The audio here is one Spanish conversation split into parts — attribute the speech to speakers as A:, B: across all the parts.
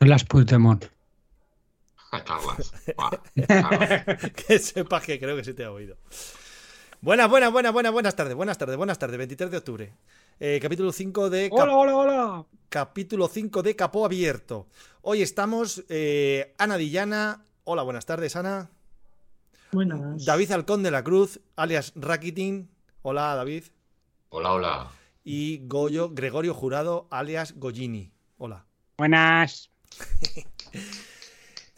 A: Las Puigdemont.
B: Carlas.
C: que sepas que creo que se te ha oído. Buenas, buenas, buenas, buenas, buenas tardes, buenas tardes, buenas tardes. 23 de octubre. Eh, capítulo 5 de.
A: Hola, hola, hola.
C: Capítulo 5 de Capó Abierto. Hoy estamos eh, Ana Dillana. Hola, buenas tardes, Ana.
D: Buenas.
C: David Halcón de la Cruz, alias Rakitin. Hola, David.
B: Hola, hola.
C: Y Goyo, Gregorio Jurado, alias Goyini. Hola.
A: Buenas.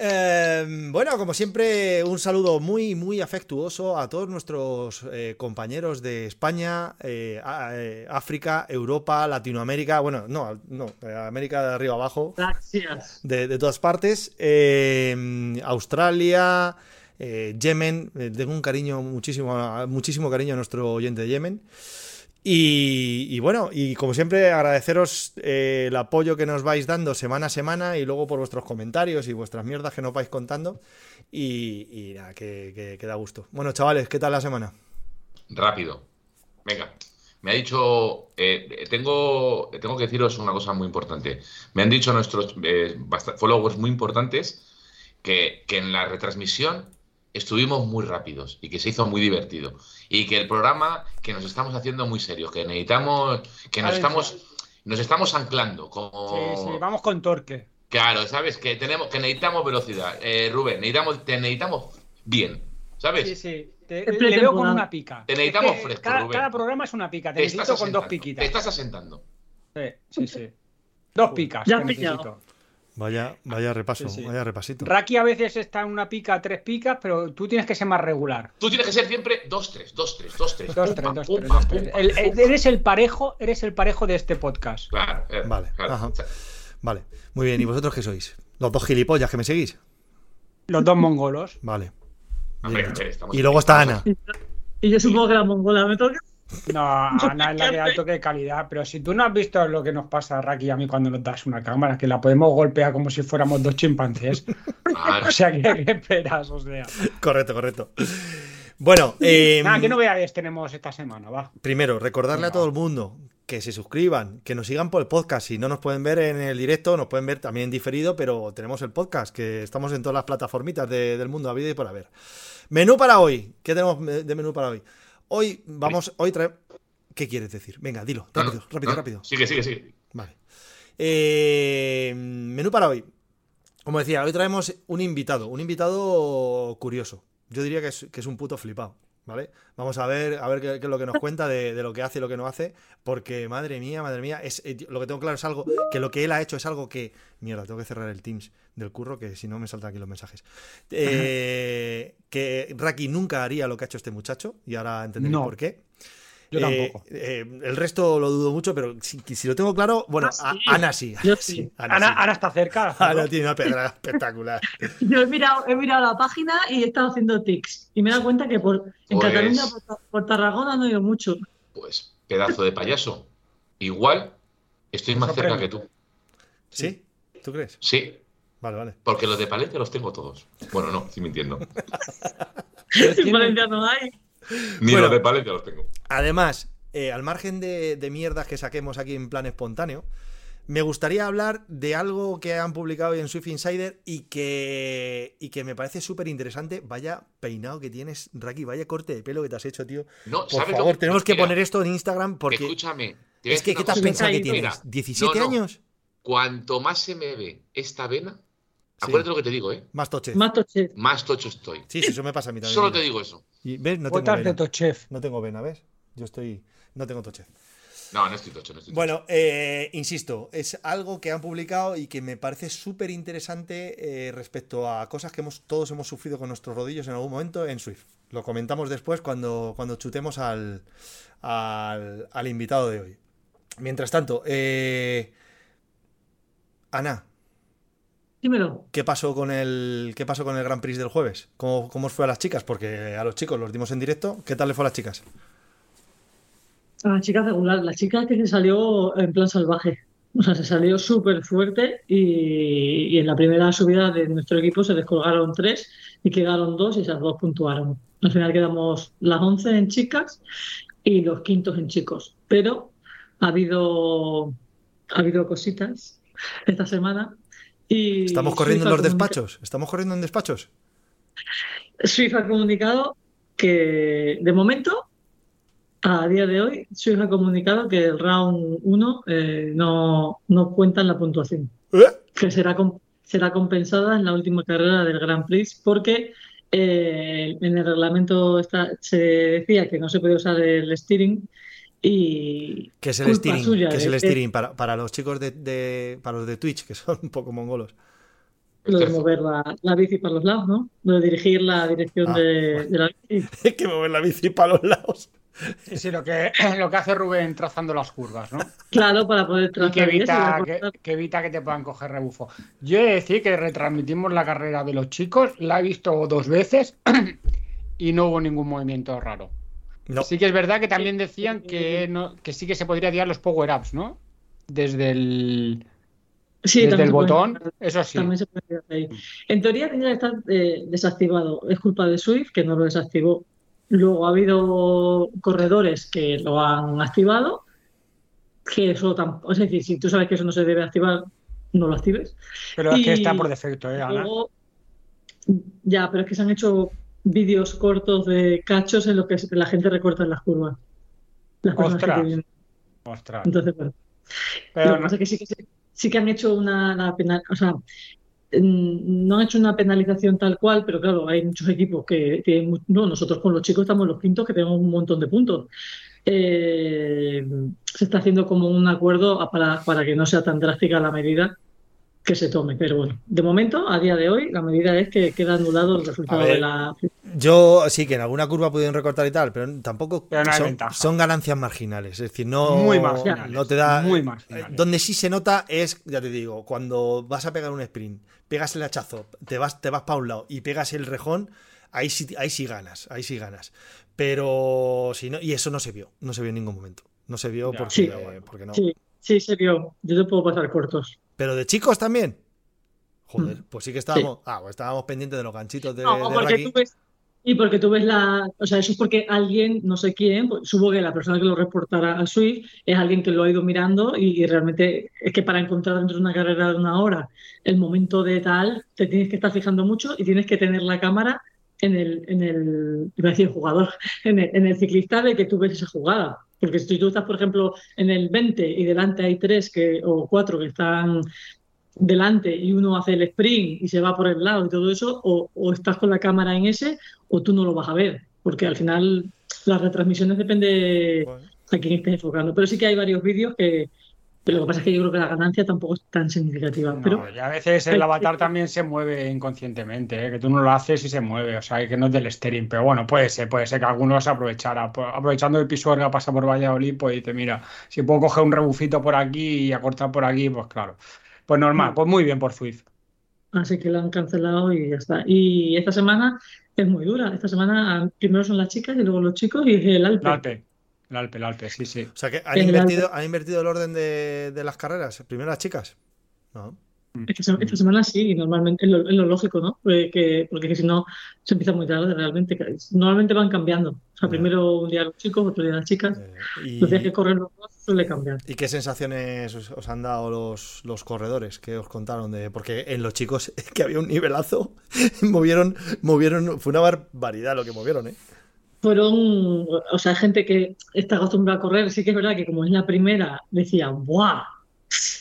C: Eh, bueno, como siempre, un saludo muy, muy afectuoso a todos nuestros eh, compañeros de España, eh, a- eh, África, Europa, Latinoamérica, bueno, no, no, América de arriba abajo,
D: Gracias.
C: de, de todas partes, eh, Australia, Yemen, tengo un cariño, muchísimo, muchísimo cariño a nuestro oyente de Yemen. Y, bueno, y como siempre, agradeceros eh, el apoyo que nos vais dando semana a semana y luego por vuestros comentarios y vuestras mierdas que nos vais contando. Y, nada, que, da gusto. Bueno, chavales, ¿qué tal la semana?
B: Rápido. Venga. Me ha dicho, eh, tengo, tengo que deciros una cosa muy importante. Me han dicho nuestros eh, followers muy importantes que en la retransmisión estuvimos muy rápidos y que se hizo muy divertido. Y que el programa que nos estamos haciendo muy serio, que necesitamos, que nos estamos, nos estamos anclando como...
A: Sí, sí, vamos con torque.
B: Claro, sabes que tenemos, que necesitamos velocidad. Eh, Rubén, necesitamos, te necesitamos bien, ¿sabes?
A: Sí, sí. Te- le veo con una pica.
B: Te necesitamos
A: Es que
B: fresco,
A: cada,
B: Rubén.
A: cada programa es una pica. Te,
B: Te estás
A: necesito con dos
B: asentando,
A: piquitas.
B: Te estás asentando.
A: Sí, sí, sí. Dos picas.
D: Ya pillado.
C: Vaya, vaya repaso,
A: Sí, sí.
C: vaya repasito.
A: Raki a veces está en una pica, tres picas, pero tú tienes que ser más regular.
B: Tú tienes que ser siempre 2-3, 2-3, 2-3.
A: Dos, tres, dos, tres, dos, tres. El- el- eres el parejo, eres el parejo de este podcast.
B: Claro, eh,
C: Vale,
B: claro.
C: ajá. Vale, muy bien. ¿Y vosotros qué sois? ¿Los dos gilipollas que me seguís?
A: Los dos mongolos.
C: Vale.
B: Hombre, hombre,
C: Y luego está Ana.
D: Y yo supongo que la mongola me toca.
A: No, Ana es la de alto que calidad, pero si tú no has visto lo que nos pasa a Raki y a mí cuando nos das una cámara, que la podemos golpear como si fuéramos dos chimpancés.
B: Ah,
A: O sea, ¿qué, qué esperas? O sea.
C: Correcto, correcto. Bueno, eh,
A: Nada, ¿qué novedades tenemos esta semana? Va.
C: primero, recordarle a todo el mundo que se suscriban, que nos sigan por el podcast. Si no nos pueden ver en el directo, nos pueden ver también en diferido, pero tenemos el podcast, que estamos en todas las plataformitas de- del mundo, a vida y por haber. Menú para hoy. ¿Qué tenemos de menú para hoy? Hoy vamos, hoy trae... ¿Qué quieres decir? Venga, dilo, rápido,
B: no,
C: rápido,
B: no.
C: rápido.
B: Sigue, sigue, sigue.
C: Vale. Eh, menú para hoy. Como decía, hoy traemos un invitado, un invitado curioso. Yo diría que es, que es un puto flipado, ¿vale? Vamos a ver, a ver qué, qué es lo que nos cuenta de, de lo que hace y lo que no hace, porque madre mía, madre mía, es, eh, lo que tengo claro es algo, que lo que él ha hecho es algo que, mierda, tengo que cerrar el Teams del curro, que si no me saltan aquí los mensajes. Eh, que Raki nunca haría lo que ha hecho este muchacho, y ahora entenderé
A: No.
C: por qué.
A: Yo
C: Eh,
A: tampoco.
C: eh, el resto lo dudo mucho, pero si, si lo tengo claro, bueno,
D: Ah, sí.
C: a- Ana sí.
D: Yo sí.
C: Ana,
A: Ana,
C: sí.
A: Ana está cerca.
C: Ana tiene una pedra espectacular.
D: Yo he mirado, he mirado la página y he estado haciendo tics. Y me he dado cuenta que por, en
B: Pues-
D: Cataluña, por, por Tarragona, no he ido mucho.
B: Pues pedazo de payaso. Igual estoy más cerca que tú.
C: ¿Sí? ¿Tú crees?
B: Sí,
C: Vale, vale.
B: porque los de Palencia los tengo todos. Bueno, no, estoy mintiendo.
D: En Valencia no hay.
B: Ni
C: Bueno.
B: los de Palencia los tengo.
C: Además, eh, al margen de, de mierdas que saquemos aquí en plan espontáneo, me gustaría hablar de algo que han publicado hoy en Swift Insider y que, y que me parece súper interesante. Vaya peinado que tienes, Raki, vaya corte de pelo que te has hecho, tío.
B: No,
C: Por
B: ¿sabes lo
C: favor, tenemos que poner esto en Instagram porque
B: Escúchame.
C: es que ¿qué te has pensado que tienes? ¿17
B: no, no.
C: años?
B: Cuanto más se me ve esta vena, acuérdate lo que te digo, ¿eh?
C: Más toche.
D: Más toche.
B: Más tocho estoy.
C: Sí, sí, eso me pasa a mí también.
B: Solo
C: mira.
B: te digo eso.
C: Y, ¿Ves? No tengo vena.
A: Tochef.
C: No tengo vena, ¿ves? Yo estoy... No tengo toche.
B: No, no estoy tocho, no estoy tocho.
C: Bueno, eh, insisto, es algo que han publicado y que me parece súper interesante eh, respecto a cosas que hemos, todos hemos sufrido con nuestros rodillos en algún momento en Swift. Lo comentamos después cuando, cuando chutemos al, al, al invitado de hoy. Mientras tanto, eh, Ana,
D: Dímelo.
C: ¿qué pasó con el qué pasó con el Grand Prix del jueves? ¿Cómo, ¿Cómo os fue a las chicas? Porque a los chicos los dimos en directo. ¿Qué tal le fue a las chicas?
D: A la chica regular. La chica que se salió en plan salvaje. O sea, se salió súper fuerte y, y en la primera subida de nuestro equipo se descolgaron tres y quedaron dos y esas dos puntuaron. Al final quedamos las 11 en chicas y los quintos en chicos. Pero ha habido, ha habido cositas esta semana Y
C: Estamos corriendo en los despachos. Estamos corriendo en despachos.
D: Swift ha comunicado que, de momento, a día de hoy, Swift ha comunicado que el round 1 eh, no, no cuenta en la puntuación.
C: ¿Eh?
D: que será, será compensada en la última carrera del Grand Prix porque eh, en el reglamento está- se decía que no se podía usar el steering y
C: ¿Qué es el steering?
D: suya
C: ¿Qué es
D: de
C: el
D: que-
C: steering? Para, para los chicos de, de- para los de Twitch, que son un poco mongolos.
D: lo de mover la, la bici para los lados, ¿no? Lo de dirigir la dirección
C: Ah,
D: de,
C: bueno.
D: de la bici.
C: Hay que mover la bici para los lados.
A: Sí, sí, lo que, lo que hace Rubén trazando las curvas, ¿no?
D: Claro, para poder
A: Y que
D: trazar y eso, y
A: evita, que, que evita que te puedan coger rebufo. Yo he de decir que retransmitimos la carrera de los chicos, la he visto dos veces y no hubo ningún movimiento raro.
C: No.
A: Sí que es verdad que también decían que, no, que sí que se podría tirar los power-ups, ¿no? Desde el,
D: Sí,
A: desde el
D: puede
A: botón, eso sí.
D: También se puede tirar ahí. En teoría tenía que estar eh, desactivado. Es culpa de Swift que no lo desactivó. Luego ha habido corredores que lo han activado, que eso tampoco, es decir, si tú sabes que eso no se debe activar, no lo actives.
A: Pero es que está por defecto, ¿eh, Ana?
D: Luego, ya, pero es que se han hecho vídeos cortos de cachos en los que la gente recorta las curvas. Las personas que
A: Ostras. Ostras.
D: Entonces, bueno.
A: Pero
D: Lo que
A: no-
D: pasa es que sí que, se- sí que han hecho una, una penal, o sea, no han hecho una penalización tal cual, pero claro, hay muchos equipos que tienen, no, nosotros con los chicos estamos los quintos que tenemos un montón de puntos. Eh, se está haciendo como un acuerdo para, para que no sea tan drástica la medida que se tome, pero bueno, de momento, a día de hoy, la medida es que queda anulado el resultado
C: ver.
D: de la...
C: Yo sí que en alguna curva pudieron recortar y tal, pero tampoco
A: Pero no hay
C: son, ganancias marginales. Es decir, no,
A: Muy
C: no te da.
A: muy
C: eh,
A: marginales.
C: Donde sí se nota es, ya te digo, cuando vas a pegar un sprint, pegas el hachazo, te vas, te vas para un lado y pegas el rejón, ahí sí, ahí sí ganas, ahí sí ganas. Pero si no, y eso no se vio, no se vio en ningún momento. No se vio
A: Ya,
C: porque,
D: Sí.
C: porque no.
D: Sí, sí, se vio. Yo te puedo pasar cortos.
C: Pero de chicos también. Joder,
D: Mm.
C: pues sí que estábamos, ah, pues estábamos pendientes de los ganchitos de,
D: No,
C: de
D: porque
C: Raki.
D: tú ves, y porque tú ves la, o sea, eso es porque alguien, no sé quién, pues, supongo que la persona que lo reportará a Swift es alguien que lo ha ido mirando y, y realmente es que para encontrar dentro de una carrera de una hora el momento de tal, te tienes que estar fijando mucho y tienes que tener la cámara en el, en el, iba a decir jugador, en el, en el ciclista de que tú ves esa jugada. Porque si tú estás, por ejemplo, en el 20 y delante hay tres que, o cuatro que están delante y uno hace el sprint y se va por el lado y todo eso, o, o estás con la cámara en ese o tú no lo vas a ver, porque al final las retransmisiones depende
C: Bueno.
D: a quién estés enfocando. Pero sí que hay varios vídeos que, pero lo que pasa es que yo creo que la ganancia tampoco es tan significativa.
A: No,
D: pero
A: y a veces el avatar también se mueve inconscientemente, ¿eh? que tú no lo haces y se mueve, o sea, que no es del steering, pero bueno, puede ser, puede ser que algunos aprovechara, pues, aprovechando el pisuerga pasa por Valladolid, pues dice, mira, si puedo coger un rebufito por aquí y acortar por aquí, pues claro, pues normal, pues muy bien por Swift.
D: así que la han cancelado y ya está. Y esta semana es muy dura. Esta semana primero son las chicas y luego los chicos y el Alpe.
A: El Alpe, el Alpe, el Alpe, sí, sí.
C: O sea que han
D: El
C: invertido, han invertido el orden de, de las carreras. Primero las chicas. No.
D: Esta, se- esta semana sí, normalmente es lo, es lo lógico, ¿no? Porque, que- porque si no se empieza muy tarde realmente. Normalmente van cambiando. O sea, primero un día los chicos, otro día las chicas.
C: Eh, y,
D: Los días que corren los dos suele cambiar.
C: ¿y qué sensaciones os, os han dado los, los corredores que os contaron? de Porque en los chicos que había un nivelazo, movieron, movieron, fue una barbaridad lo que movieron, ¿eh?
D: Fueron, o sea, gente que está acostumbrada a correr. Sí que es verdad que como es la primera, decían, ¡buah!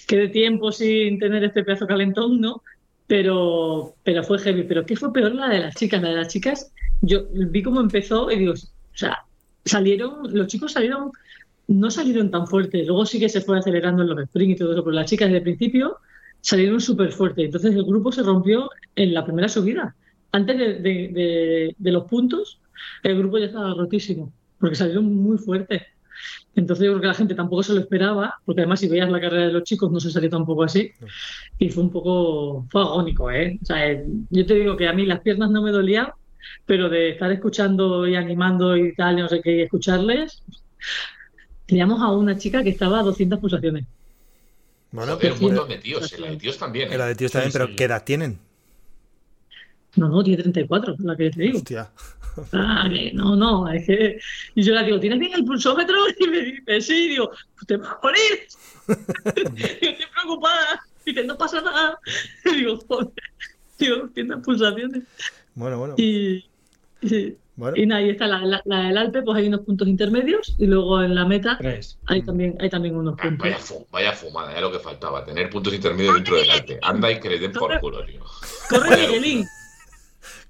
D: Qué de tiempo sin tener este pedazo calentón, ¿no? Pero, pero fue heavy. Pero ¿qué fue peor la de las chicas? La de las chicas, yo vi cómo empezó y digo, o sea, salieron, los chicos salieron, no salieron tan fuertes. Luego sí que se fue acelerando en los sprints y todo eso, pero las chicas desde el principio salieron súper fuertes. Entonces el grupo se rompió en la primera subida. Antes de, de- los puntos, el grupo ya estaba rotísimo, porque salieron muy fuertes. Entonces yo creo que la gente tampoco se lo esperaba, porque además si veías la carrera de los chicos no se salió tampoco así. Y fue un poco, fue agónico, ¿eh? O sea, eh, yo te digo que a mí las piernas no me dolían, pero de estar escuchando y animando y tal, y no sé qué, y escucharles, teníamos a una chica que estaba a 200 pulsaciones.
C: Bueno,
B: Joder, un
C: pero-
B: montón de tíos, en la de tíos también. ¿eh?
C: era de tíos
A: Sí,
C: también, pero
A: sí.
C: ¿qué edad tienen?
D: No, no, tiene 34, la que te digo.
C: Hostia.
D: Ah, no, no, es que. Y yo le digo, ¿tienes bien el pulsómetro? Y me dice, sí, digo, pues te vas a morir. Yo estoy preocupada. Dice, no pasa nada. Y digo, joder. Digo, 200 pulsaciones.
C: Bueno, bueno.
D: Y, y,
C: bueno.
D: y nada, y está la, la- la del Alpe, pues hay unos puntos intermedios. Y luego en la meta
A: Tres.
D: hay también, hay también unos
B: Ah,
D: puntos.
B: Vaya, fu- vaya fumada, ya lo que faltaba, tener puntos intermedios dentro del arte. Anda y que le den por culo, tío.
D: Corre, Miguelín.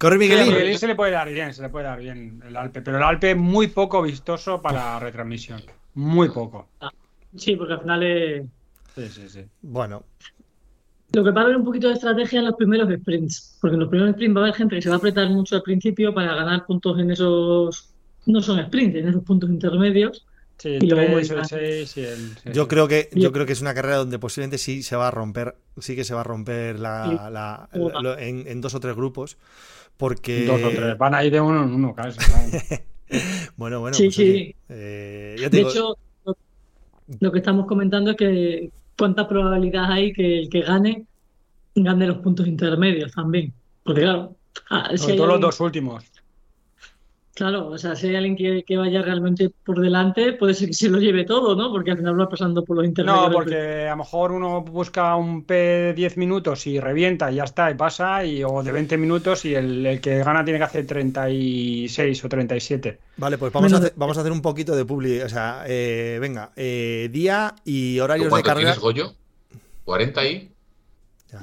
C: Corre,
A: Sí, a
C: Miguelín.
A: Miguelín se le puede dar bien, se le puede dar bien el Alpe, pero el Alpe es muy poco vistoso para retransmisión. Muy poco.
D: Sí, porque al final es.
A: Sí, sí, sí.
C: Bueno,
D: Lo que va a haber un poquito de estrategia en los primeros sprints, porque en los primeros sprints va a haber gente que se va a apretar mucho al principio para ganar puntos en esos, no son sprints, en esos puntos intermedios.
A: Sí,
D: Y
A: el
D: luego
A: 3, el
D: vuelta.
A: 6 y el. sí,
C: yo
A: sí.
C: creo que yo creo que es una carrera donde posiblemente sí se va a romper, sí que se va a romper la,
D: Sí.
C: en dos o tres grupos, porque
A: Dos o tres. Van a ir de uno en uno, casi.
C: bueno, bueno,
D: Sí,
C: pues,
D: sí.
C: oye, eh, ya
D: De
C: digo,
D: hecho, lo, que estamos comentando es que cuánta probabilidad hay que el que gane gane los puntos intermedios también. Porque claro, ah, si
A: Sobre los dos últimos.
D: Claro, o sea, si hay alguien que, que vaya realmente por delante, puede ser que se lo lleve todo, ¿no? Porque al final va pasando por los intermedios.
A: No, porque a lo mejor uno busca un P de 10 minutos y revienta y ya está, y pasa, y, o de 20 minutos y el, el que gana tiene que hacer 36 o 37.
C: Vale, pues vamos a,
D: Menos-
C: hacer, vamos a hacer un poquito de publi. O sea, eh, venga, eh, día y
B: ¿Tú
C: horarios de
B: cuánto
C: carrera.
B: tienes, Goyo? ¿40 y?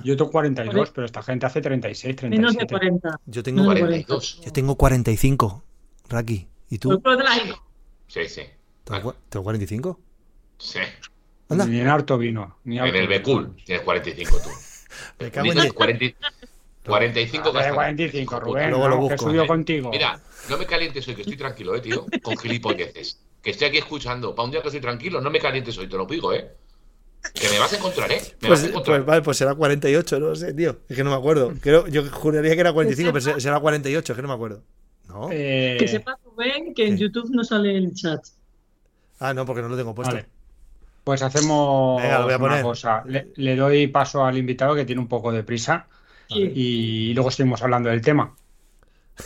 A: Yo tengo 42,
D: Vale.
A: pero esta gente hace 36,
D: menos de
A: 37.
D: 40.
C: Yo tengo,
D: No, de
B: 42.
C: yo tengo 45, Raki. ¿Y tú?
D: Pues, pues,
B: Sí, sí.
C: ¿Tengo, cua- tengo 45?
B: Sí.
C: Anda.
A: Ni en harto vino. Ni
B: En
A: harto
B: el. Becul tienes 45 tú.
C: Me cago en
B: Dices
C: diez.
B: 40 45
A: A ver,
B: gastas.
A: 45,
B: Hijo
A: Rubén.
C: Luego lo
A: no, que
C: busco.
A: subido contigo.
B: Mira, no me calientes hoy, que estoy tranquilo, eh, tío. Con gilipolleces. Que estoy aquí escuchando. Para un día que estoy tranquilo, no me calientes hoy, te lo digo, eh. Que me vas a encontrar, eh. Me vas
C: Pues,
B: a encontrar.
C: pues vale, pues será 48, no sé, tío. Es que no me acuerdo. Creo, yo juraría que era 45, pero se- será 48, es que no me acuerdo. ¿No?
A: Eh,
D: que sepa Rubén que en. YouTube no sale el chat.
C: Ah, no, porque no lo tengo puesto.
A: Vale. Pues hacemos
C: Venga, lo voy a
A: una
C: poner.
A: cosa. Le, le doy paso al invitado que tiene un poco de prisa
D: Sí.
A: y luego seguimos hablando del tema.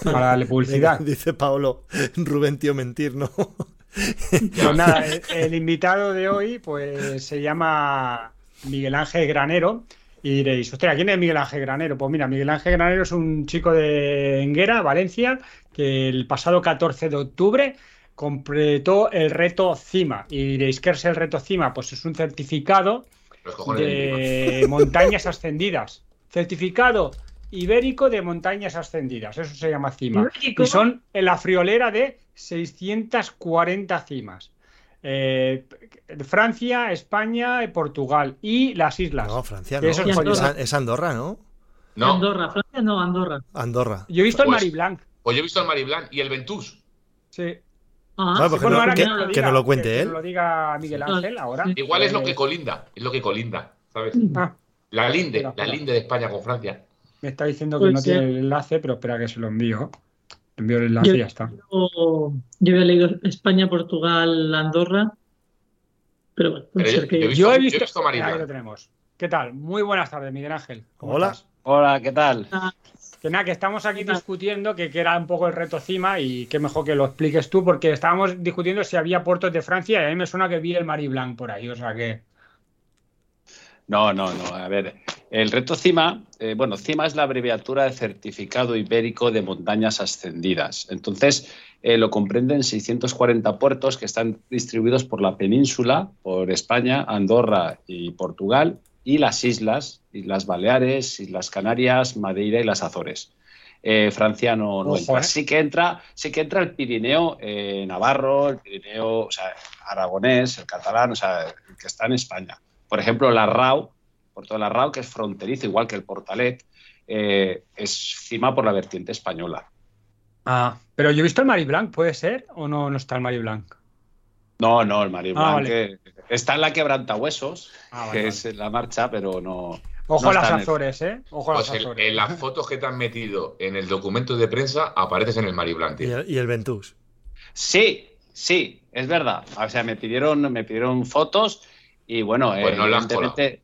A: Para darle publicidad.
C: Dice Paolo, Rubén, tío, mentir, ¿no?
A: Pues nada, el, el invitado de hoy pues se llama Miguel Ángel Granero y diréis, ostras, ¿quién es Miguel Ángel Granero? Pues mira, Miguel Ángel Granero es un chico de Enguera, Valencia, que el pasado 14 de octubre completó el reto CIMA. Y diréis, ¿qué es el reto CIMA? Pues es un certificado de montañas ascendidas. Certificado ibérico de montañas ascendidas. Eso se llama CIMA.
D: Ibérico.
A: Y son en la friolera de 640 cimas. Eh, Francia, España, Portugal y las islas.
C: No, Francia, no.
A: eso
D: es
C: Andorra, ¿no?
B: No,
D: Andorra, Francia no, Andorra.
C: Andorra.
A: Yo he visto el
B: Pues-
A: Mari Blanc.
B: Pues yo he visto al Mariblan y el Ventus.
A: Sí.
D: Ah,
C: pues que
A: Bueno,
C: no-
A: ahora
C: que-
A: nos lo
C: que cuente
A: que
C: él.
A: nos lo diga Miguel Ángel ahora.
B: Igual es lo que colinda, es lo que colinda, ¿sabes?
A: ah,
B: La linde,
A: Espera,
B: la linde de España con Francia.
A: me está diciendo que
D: Puede
A: no tiene el enlace, pero espera que se lo envío. Envío el enlace
D: Yo-
A: y ya está.
D: yo, yo había leído España, Portugal, Andorra. Pero bueno, puede
B: Pero yo-
D: ser que.
B: yo he visto-
A: Yo he
B: he
A: visto. Ahí lo tenemos. ¿Qué tal? Muy buenas tardes, Miguel Ángel. ¿Cómo
C: Hola.
A: estás?
E: Hola, ¿qué tal?
A: Que nada, que estamos aquí discutiendo que, que era un poco el reto cima y qué mejor que lo expliques tú, porque estábamos discutiendo si había puertos de Francia y a mí me suena que vi el Mari Blanc por ahí, o sea que.
E: No, no, no. A ver, el reto CIMA, eh, bueno, CIMA es la abreviatura de Certificado Ibérico de Montañas Ascendidas. Entonces, eh, lo comprenden 640 puertos que están distribuidos por la península, por España, Andorra y Portugal, y las islas, Islas Baleares, Islas Canarias, Madeira y las Azores. Eh, Francia no, no
A: Ojo,
E: entra.
A: ¿eh?
E: Sí que entra, sí que entra el Pirineo eh, Navarro, el Pirineo, o sea, aragonés, el catalán, o sea, el que está en España. Por ejemplo, la RAU, Puerto de la RAU, que es fronterizo, igual que el Portalet, es cima por la vertiente española.
A: Ah, pero yo he visto el Mari Blanc, ¿puede ser? ¿O no, no está el Mari Blanc?
E: No, no, el Mario
A: Ah,
E: Blanc,
A: vale.
E: Eh, está en la quebrantahuesos,
A: Ah, vale,
E: que
A: vale.
E: es la marcha, pero no.
A: Ojo
E: no
A: a las
E: en el-
A: Azores, ¿eh? Ojo a las
B: Pues en,
A: Azores.
B: en las fotos que te han metido en el documento de prensa apareces en el
C: Y
B: tío.
C: el, y el Ventus.
E: Sí, sí, es verdad. O sea, me pidieron, me pidieron fotos y bueno,
B: Pues no las
E: evidentemente.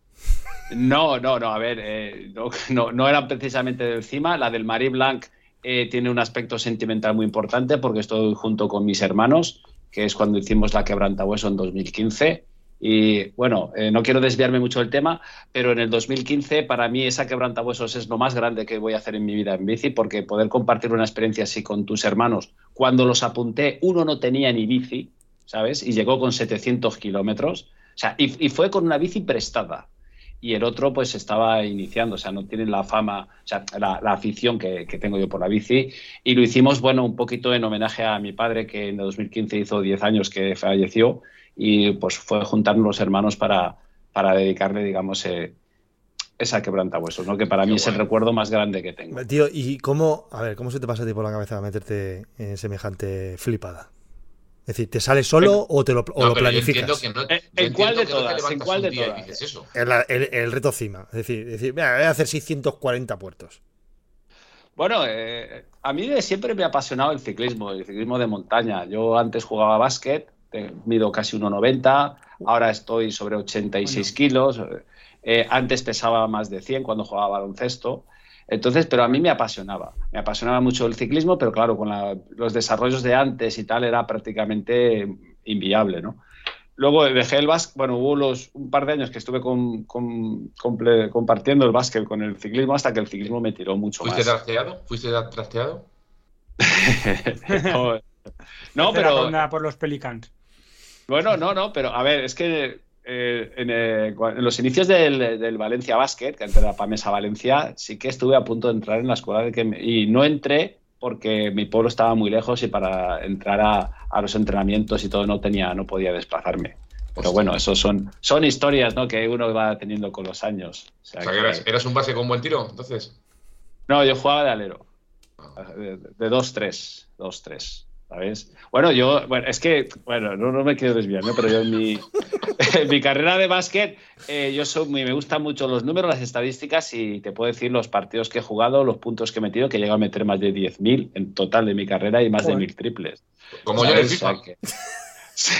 E: No, no, no, a ver, eh, no, no, no eran precisamente del CIMA. La del Marie Blanc eh, tiene un aspecto sentimental muy importante porque estoy junto con mis hermanos, que es cuando hicimos la quebrantahueso en 2015. Y bueno, eh, no quiero desviarme mucho del tema, pero en el 2015 para mí esa quebrantahuesos es lo más grande que voy a hacer en mi vida en bici, porque poder compartir una experiencia así con tus hermanos, cuando los apunté, uno no tenía ni bici, ¿sabes? Y llegó con 700 kilómetros, o sea, y, fue con una bici prestada y el otro pues estaba iniciando, o sea, no tiene la fama, o sea, la, afición que, que, tengo yo por la bici. Y lo hicimos, bueno, un poquito en homenaje a mi padre, que en 2015 hizo 10 años que falleció, y pues fue juntarnos los hermanos para, para dedicarle, digamos, eh, esa quebrantahuesos, ¿no? Que para Qué mí bueno. es el recuerdo más grande que tengo.
C: Tío, ¿y cómo, a ver, cómo se te pasa a ti por la cabeza meterte en semejante flipada? Es decir, ¿te sale solo o te lo, o
B: no,
C: lo planificas?
B: No,
E: ¿En cuál de todas? ¿En cuál de todas?
B: Eso.
C: El, el, el, reto cima. Es decir, decir mira, voy a hacer 640 puertos.
E: Bueno, eh, a mí siempre me ha apasionado el ciclismo, el ciclismo de montaña. Yo antes jugaba básquet, mido casi 1,90, ahora estoy sobre 86 kilos. Eh, antes pesaba más de 100 cuando jugaba baloncesto. Entonces, pero a mí me apasionaba, me apasionaba mucho el ciclismo, pero claro, con la, los desarrollos de antes y tal era prácticamente inviable, ¿no? Luego dejé el básquet, bueno, hubo los, un par de años que estuve con, con, comple, compartiendo el básquet con el ciclismo hasta que el ciclismo me tiró mucho
B: ¿Fuiste
E: más.
B: Trasteado? ¿Fuiste trasteado?
E: no, no pero...
A: por los Pelicans.
E: Bueno, no, no, pero a ver, es que eh, en, eh, en, los inicios del, del, Valencia Basket, que antes era Pamesa Valencia, sí que estuve a punto de entrar en la escuela de que me, y no entré porque mi pueblo estaba muy lejos y para entrar a, a, los entrenamientos y todo no tenía, no podía desplazarme. Pero bueno, eso son, son historias ¿no? que uno va teniendo con los años.
B: O sea, o sea que eras, eras, un base con buen tiro, entonces.
E: No, yo jugaba de alero. De 2-3. 2-3. ¿Sabes? Bueno, yo, bueno, es que, bueno, no, no me quiero desviar, ¿no? Pero yo en mi, en mi carrera de básquet, eh, yo soy muy, me gustan mucho los números, las estadísticas y te puedo decir los partidos que he jugado, los puntos que he metido, que he llegado a meter más de 10.000 en total de mi carrera y más
A: Joder.
E: de mil triples.
B: Como yo en el FIFA.
E: que... sí.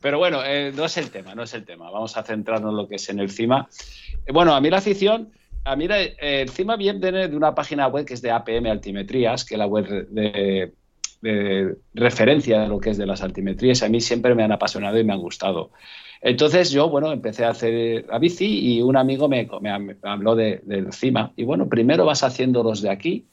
E: Pero bueno, eh, no es el tema, no es el tema. Vamos a centrarnos en lo que es en el CIMA. Bueno, a mí la afición, a mí eh, el CIMA viene de una página web que es de APM Altimetrías, que es la web de, de referencia de lo que es de las altimetrías. A mí siempre me han apasionado y me han gustado. Entonces yo, bueno, empecé a hacer la bici y un amigo me, me habló de, del CIMA. Y bueno, primero vas haciendo los de aquí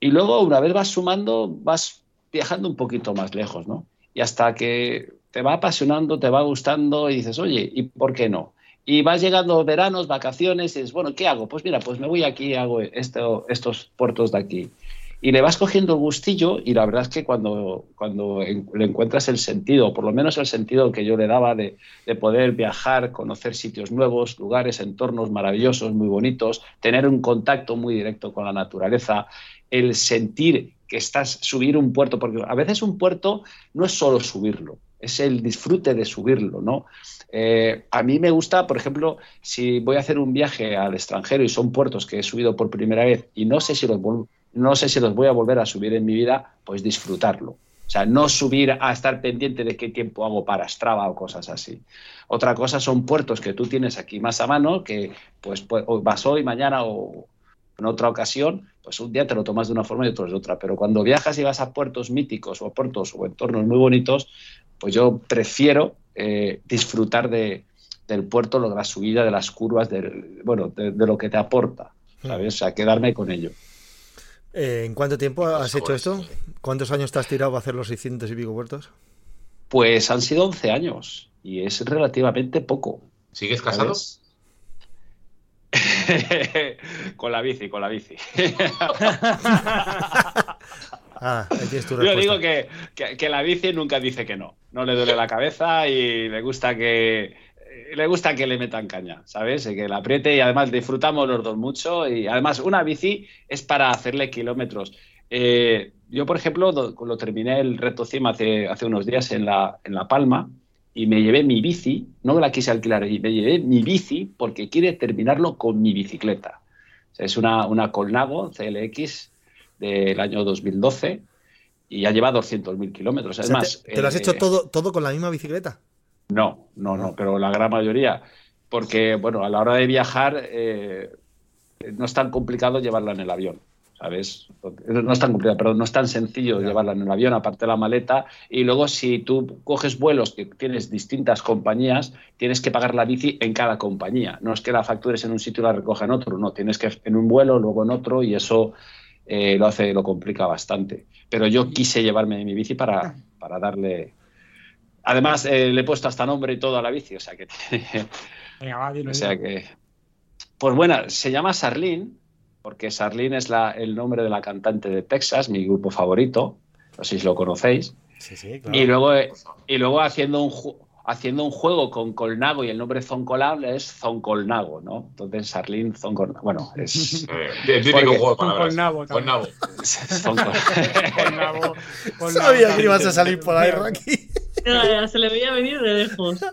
E: y luego una vez vas sumando, vas viajando un poquito más lejos, ¿no? Y hasta que te va apasionando, te va gustando y dices, oye, ¿y por qué no? Y vas llegando veranos, vacaciones y dices, bueno, ¿qué hago? Pues mira, pues me voy aquí y hago esto, estos puertos de aquí y le vas cogiendo el gustillo y la verdad es que cuando, cuando le encuentras el sentido, por lo menos el sentido que yo le daba de, de, poder viajar, conocer sitios nuevos, lugares, entornos maravillosos, muy bonitos, tener un contacto muy directo con la naturaleza, el sentir que estás subir un puerto, porque a veces un puerto no es solo subirlo, es el disfrute de subirlo, ¿no? Eh, a mí me gusta, por ejemplo, si voy a hacer un viaje al extranjero y son puertos que he subido por primera vez y no sé si los no sé si los voy a volver a subir en mi vida, pues disfrutarlo. O sea, no subir a estar pendiente de qué tiempo hago para Strava o cosas así. Otra cosa son puertos que tú tienes aquí más a mano, que pues, pues vas hoy, mañana o en otra ocasión, pues un día te lo tomas de una forma y otro de otra. Pero cuando viajas y vas a puertos míticos o puertos o entornos muy bonitos, pues yo prefiero eh, disfrutar de, del puerto, de la subida, de las curvas, de, bueno, de, de lo que te aporta, ¿sabes? O sea, quedarme con ello.
C: Eh, ¿En cuánto tiempo has hecho esto? ¿Cuántos años te has tirado para hacer los 600 y pico puertos?
E: Pues han sido 11 años y es relativamente poco.
B: ¿Sigues casado?
E: con la bici, con la bici.
C: ah,
E: Yo digo que, que, que, la bici nunca dice que no. No le duele la cabeza y le gusta que, le gusta que le metan caña, ¿sabes? Que la apriete y además disfrutamos los dos mucho y además una bici es para hacerle kilómetros. Eh, yo, por ejemplo, lo, lo, terminé el reto CIMA hace, hace unos días en La, en la Palma y me llevé mi bici, no la quise alquilar, y me llevé mi bici porque quiere terminarlo con mi bicicleta. O sea, es una, una Colnago CLX del año 2012 y ya lleva 200.000 kilómetros. Además,
C: o sea, ¿te, ¿te, lo has eh, hecho todo, todo con la misma bicicleta?
E: No, no, no, pero la gran mayoría. Porque, bueno, a la hora de viajar eh, no es tan complicado llevarla en el avión. ¿sabes? No es tan complicado, pero no es tan sencillo llevarla en el avión, aparte de la maleta. Y luego, si tú coges vuelos que tienes distintas compañías, tienes que pagar la bici en cada compañía. No es que la factures en un sitio y la recoja en otro, no. Tienes que en un vuelo, luego en otro, y eso eh, lo hace, lo complica bastante. Pero yo quise llevarme mi bici para, para darle. Además, eh, le he puesto hasta nombre y todo a la bici, o sea que. o sea que. Pues bueno, se llama Sarlene porque Sarlene es el nombre de la cantante de Texas, mi grupo favorito, no sé si lo conocéis. Sí, sí, claro. Y luego, y luego haciendo un haciendo un juego con Colnago y el nombre Zoncolable es Zoncolnago, ¿no? Entonces Sarlene Zoncolnago, bueno, es...
B: el típico juego Zoncolnago.
C: Colnago. Sabía que ibas a salir por ahí, Rocky
D: se le veía venir de lejos.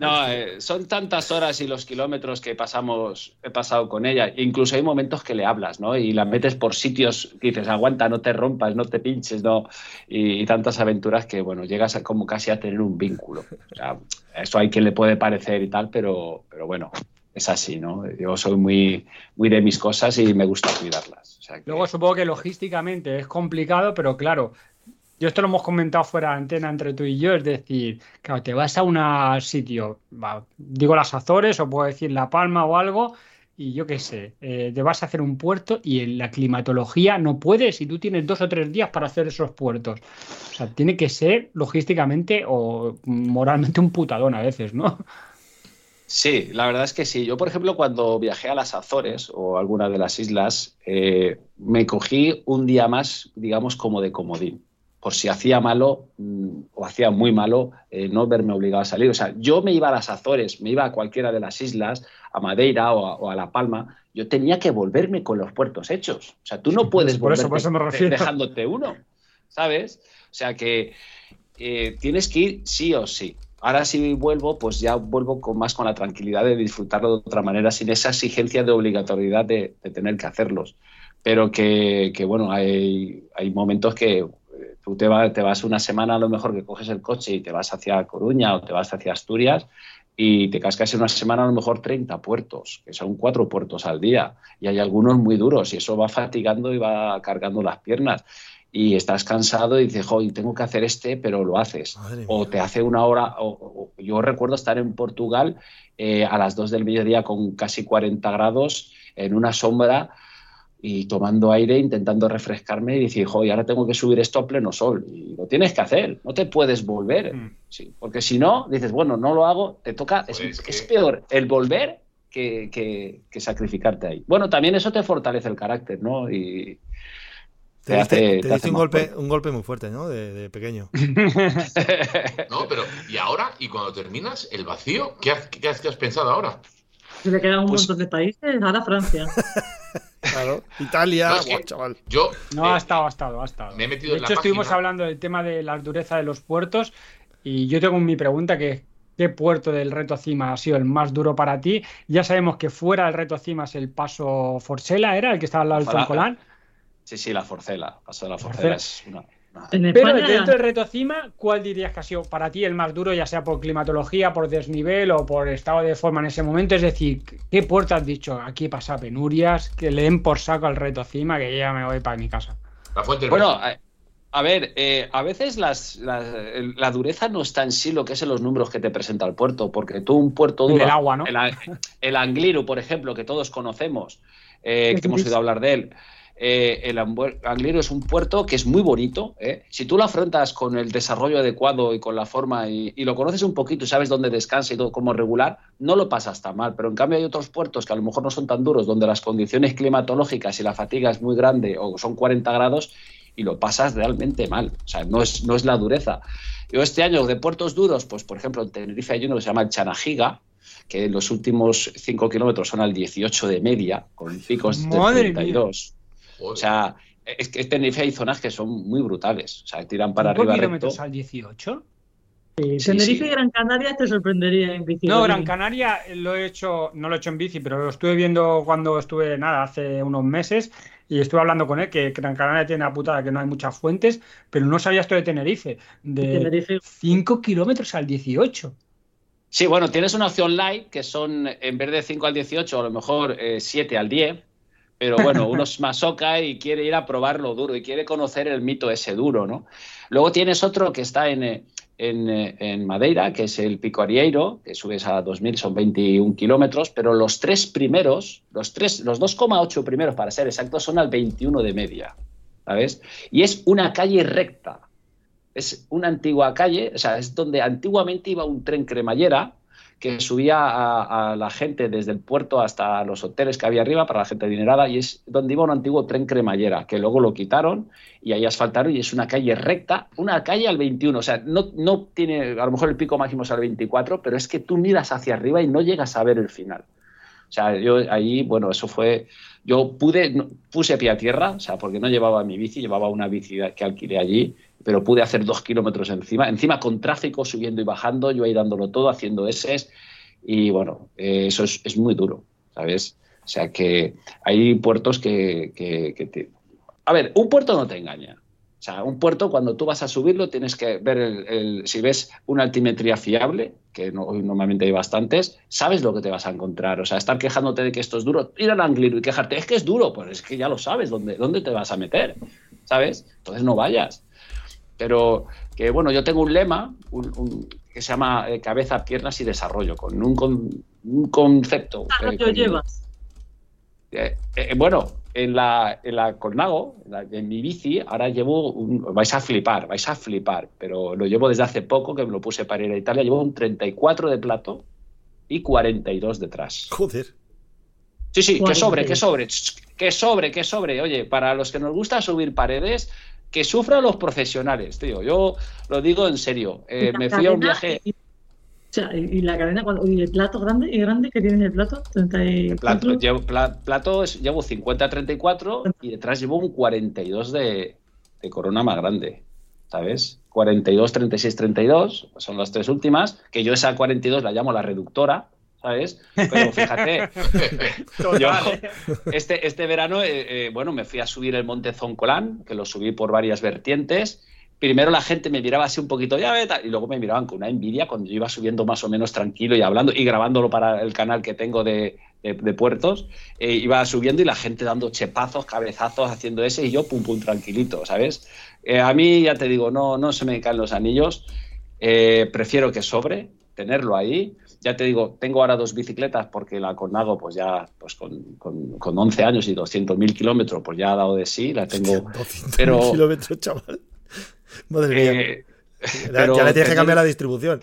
E: No, eh, son tantas horas y los kilómetros que pasamos, he pasado con ella. Incluso hay momentos que le hablas, ¿no? Y la metes por sitios que dices, aguanta, no te rompas, no te pinches, ¿no? Y, tantas aventuras que, bueno, llegas a, como casi a tener un vínculo. O sea, eso hay quien le puede parecer y tal, pero, pero bueno, es así, ¿no? Yo soy muy, muy de mis cosas y me gusta cuidarlas.
A: Luego supongo que logísticamente es complicado, pero claro, yo esto lo hemos comentado fuera de antena entre tú y yo, es decir, claro, te vas a un sitio, digo las Azores o puedo decir La Palma o algo, y yo qué sé, eh, te vas a hacer un puerto y en la climatología no puedes y tú tienes dos o tres días para hacer esos puertos. O sea, tiene que ser logísticamente o moralmente un putadón a veces, ¿no?
E: Sí, la verdad es que sí. Yo, por ejemplo, cuando viajé a las Azores o alguna de las islas, eh, me cogí un día más, digamos, como de comodín por si hacía malo mm, o hacía muy malo, eh, no verme obligado a salir. O sea, yo me iba a las Azores, me iba a cualquiera de las islas, a Madeira o a, La Palma, yo tenía que volverme con los puertos hechos. O sea, tú no puedes
A: por eso,
E: dejándote uno, ¿sabes? O sea que eh, tienes que ir sí o sí. Ahora si vuelvo, pues ya vuelvo con más con la tranquilidad de disfrutarlo de otra manera, sin esa exigencia de obligatoriedad de, tener que hacerlos. Pero que, que bueno, hay, hay momentos que Tú te, te, vas una semana a lo mejor que coges el coche y te vas hacia Coruña o te vas hacia Asturias y te cascas en una semana a lo mejor 30 puertos, que son cuatro puertos al día. Y hay algunos muy duros y eso va fatigando y va cargando las piernas. Y estás cansado y dices, joder, tengo que hacer este, pero lo haces. o te hace una hora. O, yo recuerdo estar en Portugal eh, a las 2 del mediodía con casi 40 grados en una sombra y tomando aire, intentando refrescarme y decir, joder, ahora tengo que subir esto a pleno sol. Y lo tienes que hacer, no te puedes volver. Mm. Sí, porque si no, dices, bueno, no lo hago, te toca. es, peor el volver que, que, sacrificarte ahí. Bueno, también eso te fortalece el carácter, ¿no? Y.
C: Te, hace, te, un, golpe, un golpe muy fuerte, ¿no? De, pequeño.
B: no, pero ¿y ahora? ¿Y cuando terminas el vacío? ¿Qué has, qué has, pensado ahora?
D: Se le quedan un pues montón de países, ahora Francia.
C: Claro, Italia, chaval.
B: Yo,
A: no, ha estado, ha estado, ha estado.
B: Me he metido
A: de hecho, estuvimos hablando del tema de la dureza de los puertos y yo tengo mi pregunta que es ¿qué puerto del reto cima ha sido el más duro para ti? Ya sabemos que fuera del reto cima es el paso Forcela, ¿era el que estaba al lado del Zoncolán?
E: Sí, sí, la Forcela. Paso de la Forcela es una...
A: Pero dentro del reto cima, ¿cuál dirías que ha sido para ti el más duro, ya sea por climatología, por desnivel o por estado de forma en ese momento? Es decir, ¿qué puerta has dicho? Aquí pasa penurias, que le den por saco al reto cima, que ya me voy para mi casa.
E: bueno, a, ver, eh, a veces la, dureza no está en sí lo que es en los números que te presenta el puerto, porque tú un puerto duro,
A: el, agua, ¿no?
E: el, Angliru, por ejemplo, que todos conocemos, eh, que hemos oído hablar de él, eh, el Angliru es un puerto que es muy bonito. ¿eh? Si tú lo afrontas con el desarrollo adecuado y con la forma y, lo conoces un poquito y sabes dónde descansa y todo cómo regular, no lo pasas tan mal. Pero en cambio hay otros puertos que a lo mejor no son tan duros, donde las condiciones climatológicas y la fatiga es muy grande o son 40 grados y lo pasas realmente mal. O sea, no es, no es la dureza. Yo este año de puertos duros, pues por ejemplo en Tenerife hay uno que se llama el Chanajiga, que en los últimos 5 kilómetros son al 18 de media, con picos de 32. O sea, es que Tenerife hay zonas que son muy brutales. O sea, tiran para arriba.
A: kilómetros al 18?
D: Sí, Tenerife y Gran Canaria te sorprendería en bici.
A: No, Gran Canaria lo he hecho, no lo he hecho en bici, pero lo estuve viendo cuando estuve, nada, hace unos meses y estuve hablando con él que Gran Canaria tiene una putada que no hay muchas fuentes, pero no sabía esto de Tenerife, de 5 kilómetros al 18.
E: Sí, bueno, tienes una opción light que son en vez de 5 al 18, a lo mejor 7 eh, al 10 Pero bueno, uno es masoca y quiere ir a probar lo duro y quiere conocer el mito ese duro, ¿no? Luego tienes otro que está en, en, en Madeira, que es el Pico Arieiro, que subes a 2.000, son 21 kilómetros, pero los tres primeros, los, los 2,8 primeros para ser exactos, son al 21 de media, ¿sabes? Y es una calle recta. Es una antigua calle, o sea, es donde antiguamente iba un tren cremallera, que subía a, la gente desde el puerto hasta los hoteles que había arriba para la gente adinerada y es donde iba un antiguo tren cremallera que luego lo quitaron y ahí asfaltaron y es una calle recta, una calle al 21, o sea, no, no tiene, a lo mejor el pico máximo es al 24, pero es que tú miras hacia arriba y no llegas a ver el final. O sea, yo ahí, bueno, eso fue, yo pude, puse pie a tierra, o sea, porque no llevaba mi bici, llevaba una bici que alquilé allí pero pude hacer dos kilómetros encima, encima con tráfico subiendo y bajando, yo ahí dándolo todo, haciendo S y bueno, eh, eso es, es, muy duro, ¿sabes? O sea que hay puertos que, que, que te... A ver, un puerto no te engaña. O sea, un puerto cuando tú vas a subirlo tienes que ver el, el, si ves una altimetría fiable, que no, normalmente hay bastantes, sabes lo que te vas a encontrar. O sea, estar quejándote de que esto es duro, ir al Angliru y quejarte, es que es duro, pues es que ya lo sabes dónde, dónde te vas a meter, ¿sabes? Entonces no vayas. Pero que bueno, yo tengo un lema un, un, que se llama eh, cabeza, piernas y desarrollo, con un, con, un concepto.
D: ¿Qué eh, llevas?
E: Eh, eh, bueno, en la, en la Colnago, en, la, en, mi bici, ahora llevo, un, vais a flipar, vais a flipar, pero lo llevo desde hace poco, que me lo puse para ir a Italia, llevo un 34 de plato y 42 detrás.
C: Joder.
E: Sí, sí, que sobre, que sobre, que sobre, que sobre. Oye, para los que nos gusta subir paredes, que sufran los profesionales, tío. Yo lo digo en serio. Eh, me fui a un viaje.
D: Y, o sea, y la cadena, y el plato grande y grande que tiene el plato, 34.
E: El plato, llevo, pla, plato es, llevo 50-34 y detrás llevo un 42 de, de corona más grande, ¿sabes? 42, 36, 32, son las tres últimas, que yo esa 42 la llamo la reductora, ¿sabes? Pero fíjate, yo este, este verano, eh, eh, bueno, me fui a subir el monte Zoncolán, que lo subí por varias vertientes. Primero la gente me miraba así un poquito, ya ve, y luego me miraban con una envidia cuando yo iba subiendo más o menos tranquilo y hablando y grabándolo para el canal que tengo de, de, de puertos. Eh, iba subiendo y la gente dando chepazos, cabezazos, haciendo ese y yo pum pum tranquilito, ¿sabes? Eh, a mí, ya te digo, no, no se me caen los anillos. Eh, prefiero que sobre, tenerlo ahí ya te digo, tengo ahora dos bicicletas porque la Cornago, pues ya pues con, con, con 11 años y 200.000 kilómetros, pues ya ha dado de sí, la tengo. 200 pero
C: kilómetros, chaval. Madre mía. Eh, ya le tienes que cambiar la distribución.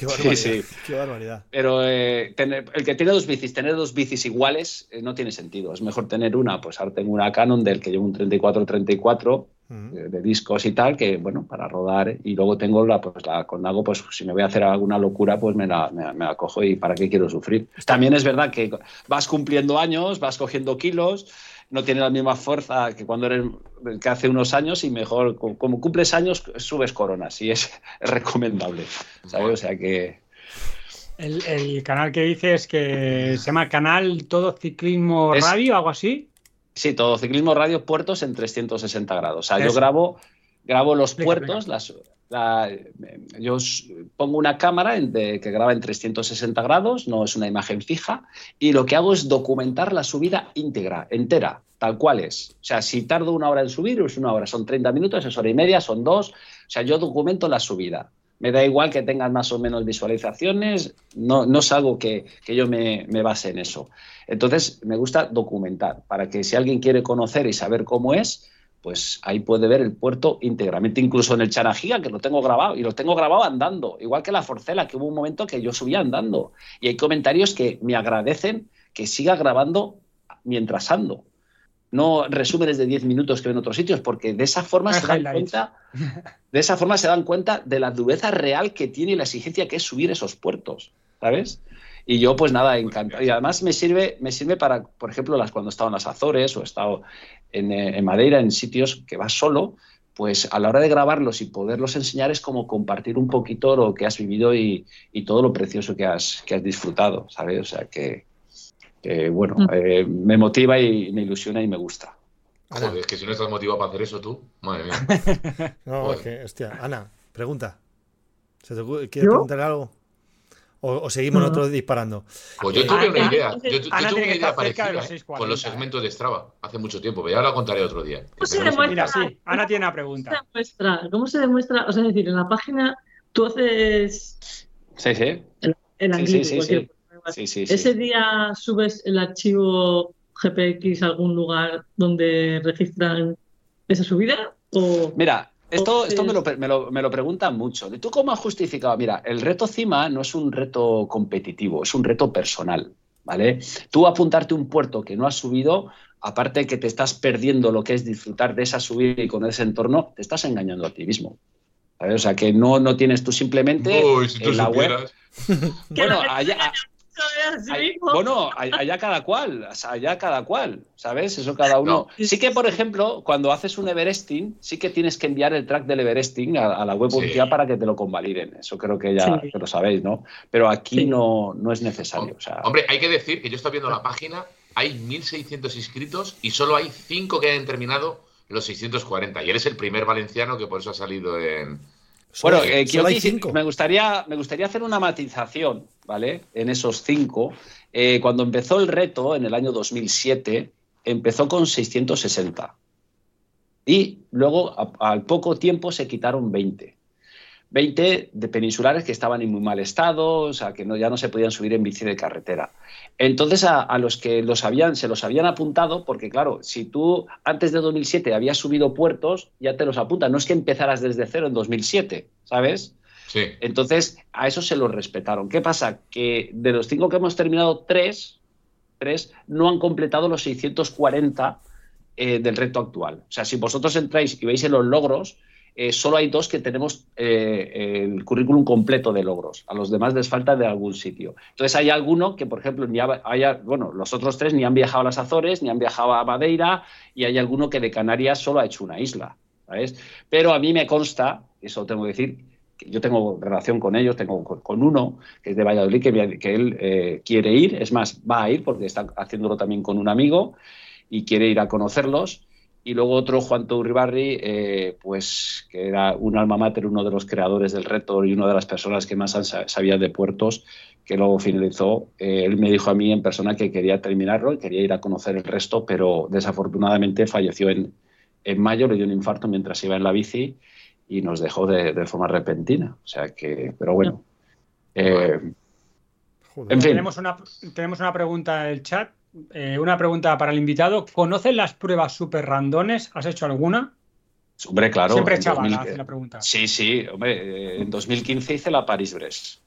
C: Qué barbaridad. Sí, sí. Qué barbaridad.
E: Pero eh, tener, el que tiene dos bicis, tener dos bicis iguales eh, no tiene sentido. Es mejor tener una, pues ahora tengo una Canon del que llevo un 34-34 de discos y tal, que bueno, para rodar. Y luego tengo la, pues la Condago, pues si me voy a hacer alguna locura, pues me la, me, me la cojo y para qué quiero sufrir. También es verdad que vas cumpliendo años, vas cogiendo kilos, no tiene la misma fuerza que cuando eres que hace unos años y mejor, como cumples años, subes coronas y es, es recomendable. ¿sabes? O sea que.
A: El, el, canal que dices que se llama Canal Todo Ciclismo es, Radio, algo así.
E: Sí, todo ciclismo radio, puertos en 360 grados. O sea, Eso. yo grabo, grabo los explica, puertos, las, la, yo pongo una cámara en de, que graba en 360 grados, no es una imagen fija, y lo que hago es documentar la subida íntegra, entera, tal cual es. O sea, si tardo una hora en subir, es una hora, son 30 minutos, es hora y media, son dos. O sea, yo documento la subida. Me da igual que tengan más o menos visualizaciones, no, no es algo que, que yo me, me base en eso. Entonces, me gusta documentar para que si alguien quiere conocer y saber cómo es, pues ahí puede ver el puerto íntegramente, incluso en el Charajiga, que lo tengo grabado, y lo tengo grabado andando, igual que la Forcela, que hubo un momento que yo subía andando. Y hay comentarios que me agradecen que siga grabando mientras ando. No resúmenes de 10 minutos que ven en otros sitios, porque de esa forma se dan cuenta, de esa forma se dan cuenta de la dureza real que tiene y la exigencia que es subir esos puertos, ¿sabes? Y yo, pues nada, encantado. Y además me sirve, me sirve para, por ejemplo, las, cuando he estado en las Azores o he estado en, en Madeira, en sitios que vas solo, pues a la hora de grabarlos y poderlos enseñar es como compartir un poquito lo que has vivido y, y todo lo precioso que has, que has disfrutado, ¿sabes? O sea que, que bueno, mm. eh, me motiva y me ilusiona y me gusta.
B: Joder, es que si no estás motivado para hacer eso tú, madre mía.
C: no, es que, hostia, Ana, pregunta. ¿Se te ¿Quieres preguntar algo? ¿O, o seguimos
D: No.
C: nosotros disparando?
B: Pues yo
A: Eh,
B: tuve una idea. Yo, yo tuve una
A: que
B: idea parecida
A: los
B: ¿eh?
A: 6.40,
B: con los
A: ¿eh?
B: segmentos de Strava hace mucho tiempo, pero ya la contaré otro día.
D: ¿Cómo se demuestra?
A: Mira, sí, Ana tiene una
D: ¿Cómo se
A: pregunta.
D: demuestra? ¿Cómo se demuestra? O sea, es decir, en la página tú haces
E: Sí, sí.
D: el
E: Sí,
D: clic,
E: sí, sí. Sí, sí, sí.
D: Ese día subes el archivo GPX a algún lugar donde registran esa subida o
E: Mira, esto,
D: O
E: esto me, lo, me, lo, me lo preguntan mucho. ¿Y tú cómo has justificado? Mira, el reto CIMA no es un reto competitivo, es un reto personal, ¿vale? Tú apuntarte un puerto que no has subido, aparte que te estás perdiendo lo que es disfrutar de esa subida y con ese entorno, te estás engañando a ti mismo. ¿sabes? O sea, que no, no tienes tú simplemente
B: Uy, si tú
E: en la web... Bueno, allá,
D: así
E: Ay,
D: mismo.
E: bueno, allá cada cual, allá cada cual, ¿sabes? Eso cada uno.
D: No.
E: Sí que, por ejemplo, cuando haces un Everesting, sí que tienes que enviar el track del Everesting a, a la web
B: Sí.
E: oficial para que te lo convaliden. Eso creo que ya
D: Sí.
E: que lo sabéis, ¿no? Pero aquí
D: Sí.
E: no, no es necesario. O sea,
B: Hombre, hay que decir que yo estoy viendo la página, hay 1.600 inscritos y solo hay 5 que hayan terminado los 640. Y eres el primer valenciano que por eso ha salido en...
E: Bueno, eh,
C: solo
E: quiero
C: hay
E: decir,
C: cinco.
E: me gustaría, me gustaría hacer una matización, ¿vale? En esos cinco. Eh, cuando empezó el reto en el año 2007, empezó con 660. Y luego, a- al poco tiempo, se quitaron 20. 20 de peninsulares que estaban en muy mal estado, o sea, que no, ya no se podían subir en bici de carretera. Entonces, a, a los que los habían, se los habían apuntado, porque claro, si tú antes de 2007 habías subido puertos, ya te los apuntan. No es que empezaras desde cero en 2007, ¿sabes?
B: Sí.
E: Entonces, a eso se los respetaron. ¿Qué pasa? Que de los cinco que hemos terminado, tres, tres no han completado los 640 eh, del reto actual. O sea, si vosotros entráis y veis en los logros, eh, solo hay dos que tenemos eh, el currículum completo de logros. A los demás les falta de algún sitio. Entonces, hay alguno que, por ejemplo, ni ha- haya, bueno, los otros tres ni han viajado a las Azores, ni han viajado a Madeira, y hay alguno que de Canarias solo ha hecho una isla. Pero a mí me consta, eso tengo que decir, que yo tengo relación con ellos, tengo con, uno que es de Valladolid, que él eh, quiere ir, es más, va a ir porque está haciéndolo también con un amigo y quiere ir a conocerlos. Y luego otro, Juan Tourribarri, eh, pues que era un alma mater, uno de los creadores del reto y una de las personas que más sabía de puertos, que luego finalizó. Eh, él me dijo a mí en persona que quería terminarlo y quería ir a conocer el resto, pero desafortunadamente falleció en, en mayo, le dio un infarto mientras iba en la bici y nos dejó de, de forma repentina. O sea que, pero bueno. Eh,
C: Joder.
E: En fin.
A: Tenemos una, tenemos una pregunta en el chat. Eh, una pregunta para el invitado. ¿Conocen las pruebas super randones? ¿Has hecho alguna?
E: hombre, claro.
A: Siempre
E: en
A: chaval
E: 2000
A: hace la pregunta.
E: Sí, sí, hombre, eh, en 2015 hice la Paris-Brest,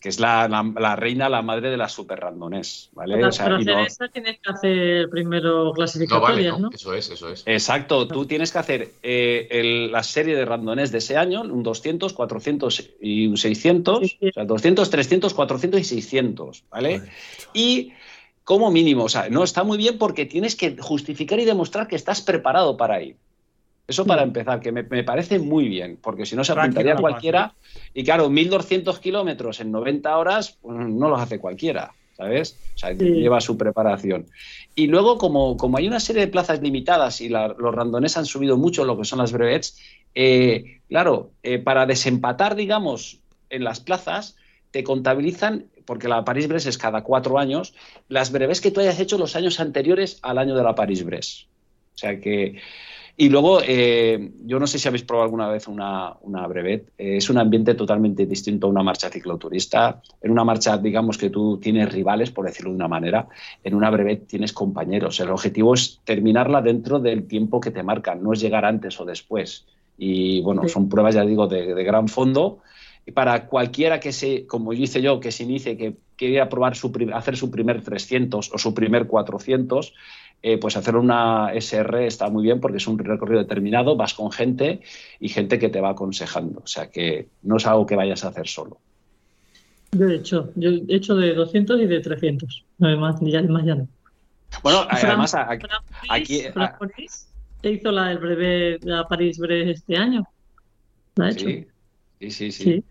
E: que es la, la- la reina, la madre de las super randones, ¿vale?
D: Para,
E: O sea, no-
D: esa tienes que hacer primero
B: No vale,
D: clasificatorias,
B: ¿no?
D: ¿no?
B: Eso es, eso es.
E: Exacto, tú tienes que hacer eh, el- la serie de randones de ese año, un 200, 400 y un 600,
D: Sí, sí.
E: o sea, 200, 300, 400 y 600, ¿vale? Y como mínimo, o sea, no está muy bien porque tienes que justificar y demostrar que estás preparado para ir. Eso para
D: Mm.
E: empezar, que me, me parece muy bien, porque si no se apuntaría cualquiera. Y claro, 1200 kilómetros en 90 horas pues, no los hace cualquiera, ¿sabes? O sea,
D: Sí.
E: lleva su preparación. Y luego, como, como hay una serie de plazas limitadas y la- los randones han subido mucho lo que son las brevets, eh, claro, eh, para desempatar, digamos, en las plazas, te contabilizan, porque la París-Brest es cada cuatro años, las breves que tú hayas hecho los años anteriores al año de la París-Brest. O sea que. Y luego, eh, yo no sé si habéis probado alguna vez una, una brevet. eh, es un ambiente totalmente distinto a una marcha cicloturista. En una marcha, digamos que tú tienes rivales, por decirlo de una manera. En una brevet tienes compañeros. El objetivo es terminarla dentro del tiempo que te marcan, no es llegar antes o después. Y bueno, son pruebas, ya digo, de, de gran fondo. Y para cualquiera que se, como hice yo, que se inicie, que quiera probar su, hacer su primer 300 o su primer 400, eh, pues hacer una SR está muy bien porque es un recorrido determinado, vas con gente y gente que te va aconsejando. O sea que no es algo que vayas a hacer solo.
D: Yo he hecho, yo he hecho de 200 y de 300. No, más, ya, más ya no.
E: Bueno,
D: Fran-
E: además,
D: Fran
E: aquí-
D: Fran hizo la del breve la París-Brest este año. La ha hecho.
E: sí, sí, sí, sí.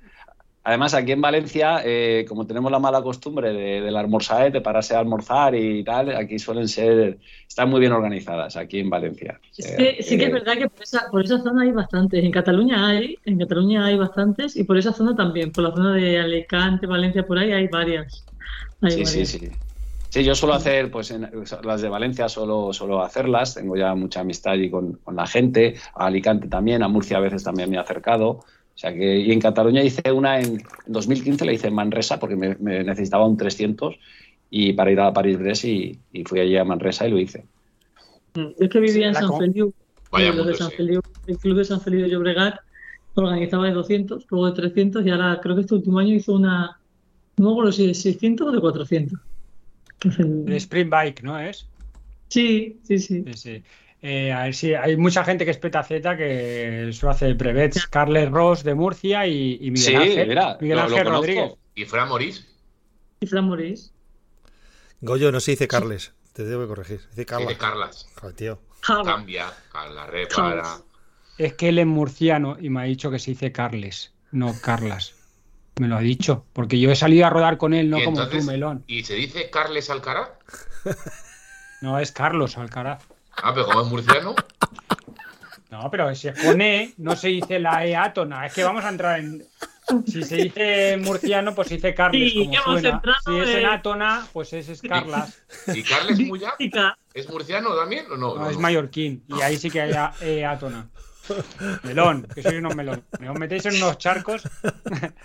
E: Además, aquí en Valencia, eh, como tenemos la mala costumbre de, del almorzar, de pararse a almorzar y tal, aquí suelen ser, están muy bien organizadas aquí en Valencia.
D: Sí que es
E: Eh,
D: verdad que por esa, por esa zona hay bastantes. En Cataluña hay, en Cataluña hay bastantes y por esa zona también. Por la zona de Alicante, Valencia, por ahí hay varias. Hay
E: Sí, sí, sí. Sí, yo suelo hacer, pues en, las de Valencia suelo, suelo hacerlas, tengo ya mucha amistad allí con, con la gente, a Alicante también, a Murcia a veces también me he acercado. O sea que, y en Cataluña hice una en, en 2015, la hice en Manresa porque me, me necesitaba un 300 y para ir a París-Brest y, y fui allí a Manresa y lo hice.
D: Yo es que vivía en San Feliu. San
B: sí.
D: Feliu- el club de San Feliu de Llobregat organizaba de 200, luego de 300 y ahora creo que este último año hizo una, no me acuerdo si de 600 o de 400. Que hacen-
A: El Spring Bike, ¿no es?
D: Sí, sí, sí.
A: Sí, sí. Eh, a ver si hay mucha gente que es petaceta que eso hace prevets. Carles Ross de Murcia y, y Miguel
E: Sí,
A: Ángel,
E: mira,
A: Miguel
E: lo- lo
A: Ángel
E: conozco.
A: Rodríguez.
B: ¿Y Fran Morís?
D: Y Fran Morís.
C: Goyo, no se dice Carles. Te tengo que corregir. Se dice
B: Dice
C: Carla.
B: Carlas.
C: Joder, tío.
D: Java.
B: Cambia, Carla, repara.
A: Es que él es murciano y me ha dicho que se dice Carles, no Carlas. Me lo ha dicho, porque yo he salido a rodar con él, no como
B: entonces-
A: tú, Melón.
B: ¿Y se dice Carles Alcaraz?
A: No, es Carlos Alcaraz.
B: Ah, pero como es murciano.
A: No, pero si es con E, no se dice la E átona. Es que vamos a entrar en. Si se dice murciano, pues se dice Carles,
D: Sí,
A: como suena. Si es en átona, pues ese es Carlas.
B: ¿Y Carles Muya? ¿Es murciano también o no?
A: No, es mallorquín. Y ahí sí que hay E átona. Melón, que sois unos melones. Me os metéis en unos charcos.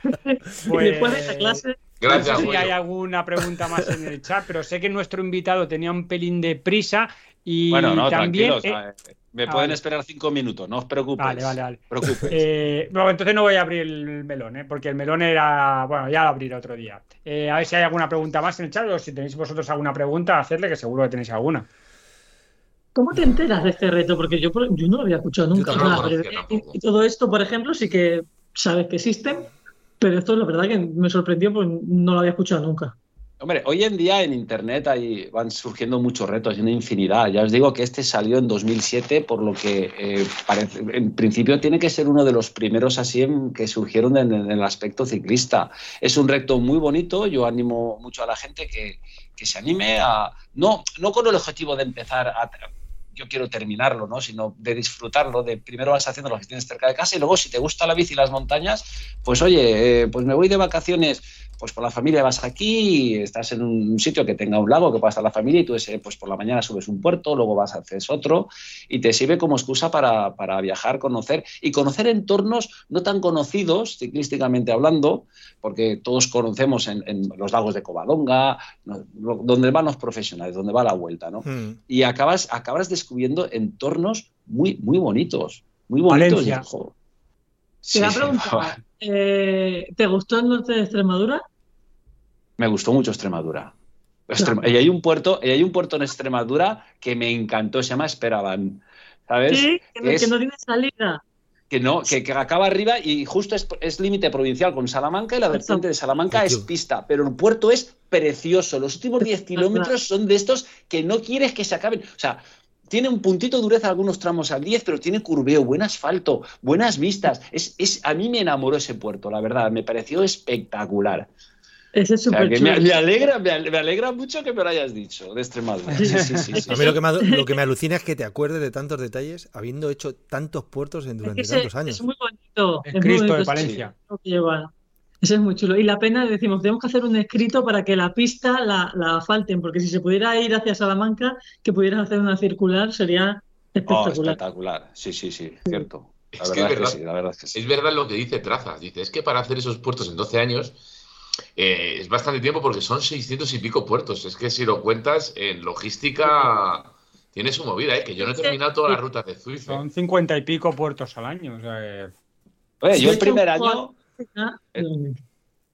D: Y después de esa clase,
A: No
B: Gracias,
A: sé si hay alguna pregunta más en el chat, pero sé que nuestro invitado tenía un pelín de prisa y
E: Bueno, no,
A: también. eh,
E: me
A: ah,
E: pueden
A: vale.
E: esperar cinco minutos, no os preocupéis.
A: Vale, vale, vale.
E: Preocupéis.
A: eh, bueno, entonces no voy a abrir el melón, ¿eh? porque el melón era. Bueno, ya lo abriré otro día. Eh, a ver si hay alguna pregunta más en el chat o si tenéis vosotros alguna pregunta, hacedle que seguro que tenéis alguna.
D: ¿Cómo te enteras de este reto? Porque yo, yo no lo había escuchado nunca.
C: tampoco.
D: y todo esto, por ejemplo, sí que sabes que existen, pero esto la verdad que me sorprendió porque no lo había escuchado nunca.
E: Hombre, hoy en día en Internet ahí van surgiendo muchos retos y una infinidad. Ya os digo que este salió en 2007, por lo que eh, parece, en principio tiene que ser uno de los primeros así en- que surgieron en, en el aspecto ciclista. Es un reto muy bonito, yo animo mucho a la gente que, que se anime a... No, no con el objetivo de empezar a... Yo quiero terminarlo, ¿no? Sino de disfrutarlo, de primero vas haciendo lo que tienes cerca de casa y luego si te gusta la bici y las montañas, pues oye, eh, pues me voy de vacaciones pues por la familia vas aquí, estás en un sitio que tenga un lago que pueda estar la familia y tú ese, pues por la mañana subes un puerto, luego vas a hacer otro y te sirve como excusa para, para viajar, conocer y conocer entornos no tan conocidos ciclísticamente hablando, porque todos conocemos en, en los lagos de Covadonga, donde van los profesionales, donde va la vuelta, ¿no?
C: Mm.
E: Y acabas, acabas descubriendo entornos muy, muy bonitos, muy bonitos.
A: Valencia.
E: Y,
D: Te a
E: sí,
D: preguntar, eh, ¿te gustó el norte de Extremadura?
E: Me gustó mucho Extremadura. Extrem- Y hay un puerto, y hay un puerto en Extremadura que me encantó, se llama Esperaban. ¿Sabes?
D: Sí, que, no-
E: Es-
D: que no tiene salida.
E: Que no, que, que acaba arriba y justo es, es límite provincial con Salamanca y la vertiente de Salamanca es pista, pero el puerto es precioso. Los últimos 10 kilómetros son de estos que no quieres que se acaben. O sea, tiene un puntito de dureza algunos tramos al 10, pero tiene curveo, buen asfalto, buenas vistas. Es, es, a mí me enamoró ese puerto, la verdad, me pareció espectacular.
D: Ese es
E: O sea,
D: súper
E: me,
D: chulo.
E: me alegra, me, ale- me alegra mucho que me lo hayas dicho, de Extremadura. Sí, sí, sí, sí,
C: A mí lo que, me, lo que me alucina es que te acuerdes de tantos detalles habiendo hecho tantos puertos
D: Es
C: durante
D: que
C: tantos años.
D: Es muy bonito.
A: Es
D: muy
A: Cristo
D: bonito
A: de
D: lleva. Ese es muy chulo. Y la pena, decimos, tenemos que hacer un escrito para que la pista la, la asfalten, porque si se pudiera ir hacia Salamanca, que pudieras hacer una circular, sería
E: Oh,
D: espectacular.
E: espectacular. Sí, sí, sí, cierto. La
B: Es que
E: verdad
B: es
E: es que
B: verdad.
E: sí, la verdad es que sí.
B: Es verdad lo que dice Trazas. Dice, es que para hacer esos puertos en 12 años eh, es bastante tiempo porque son 600 y pico puertos. Es que si lo cuentas, en logística tiene su movida, ¿eh? Que yo no he terminado todas las rutas de. ¿eh?
A: Son cincuenta y pico puertos al año. O sea, que-
E: Oye, yo el primer año, Eh,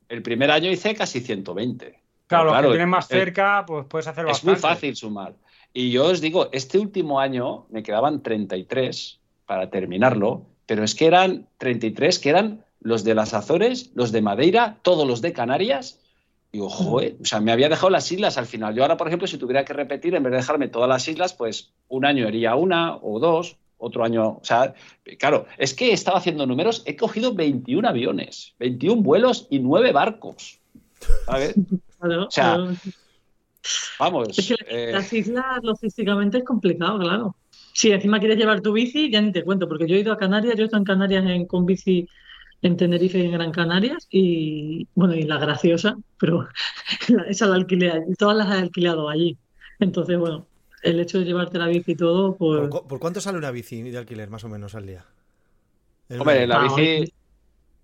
E: el primer año hice casi 120.
A: claro, los
E: Claro,
A: que tienes más
E: el-
A: cerca, pues puedes hacer
E: Es
A: bastante.
E: muy fácil sumar. Y yo os digo, este último año me quedaban 33 para terminarlo, pero es que eran 33 que eran los de las Azores, los de Madeira, todos los de Canarias. Y digo, joder, o sea, me había dejado las islas al final. Yo ahora, por ejemplo, si tuviera que repetir, en vez de dejarme todas las islas, pues un año haría una o dos, otro año. O sea, claro, es que he estado haciendo números, he cogido 21 aviones, 21 vuelos y 9 barcos. ¿Sabes?
D: Claro,
E: O sea,
D: claro.
E: Vamos.
D: Es que
E: eh,
D: las islas logísticamente es complicado, claro. Si encima quieres llevar tu bici, ya ni te cuento, porque yo he ido a Canarias, yo he estado en Canarias en- con bici en Tenerife y en Gran Canarias, y bueno, y la graciosa, pero esa la alquilé, todas las he alquilado allí. Entonces, bueno, el hecho de llevarte la bici y todo,
C: ¿Por,
D: pues.
C: cu- por cuánto sale una bici de alquiler más o menos al día?
E: Hombre, la
D: Ah,
E: bici,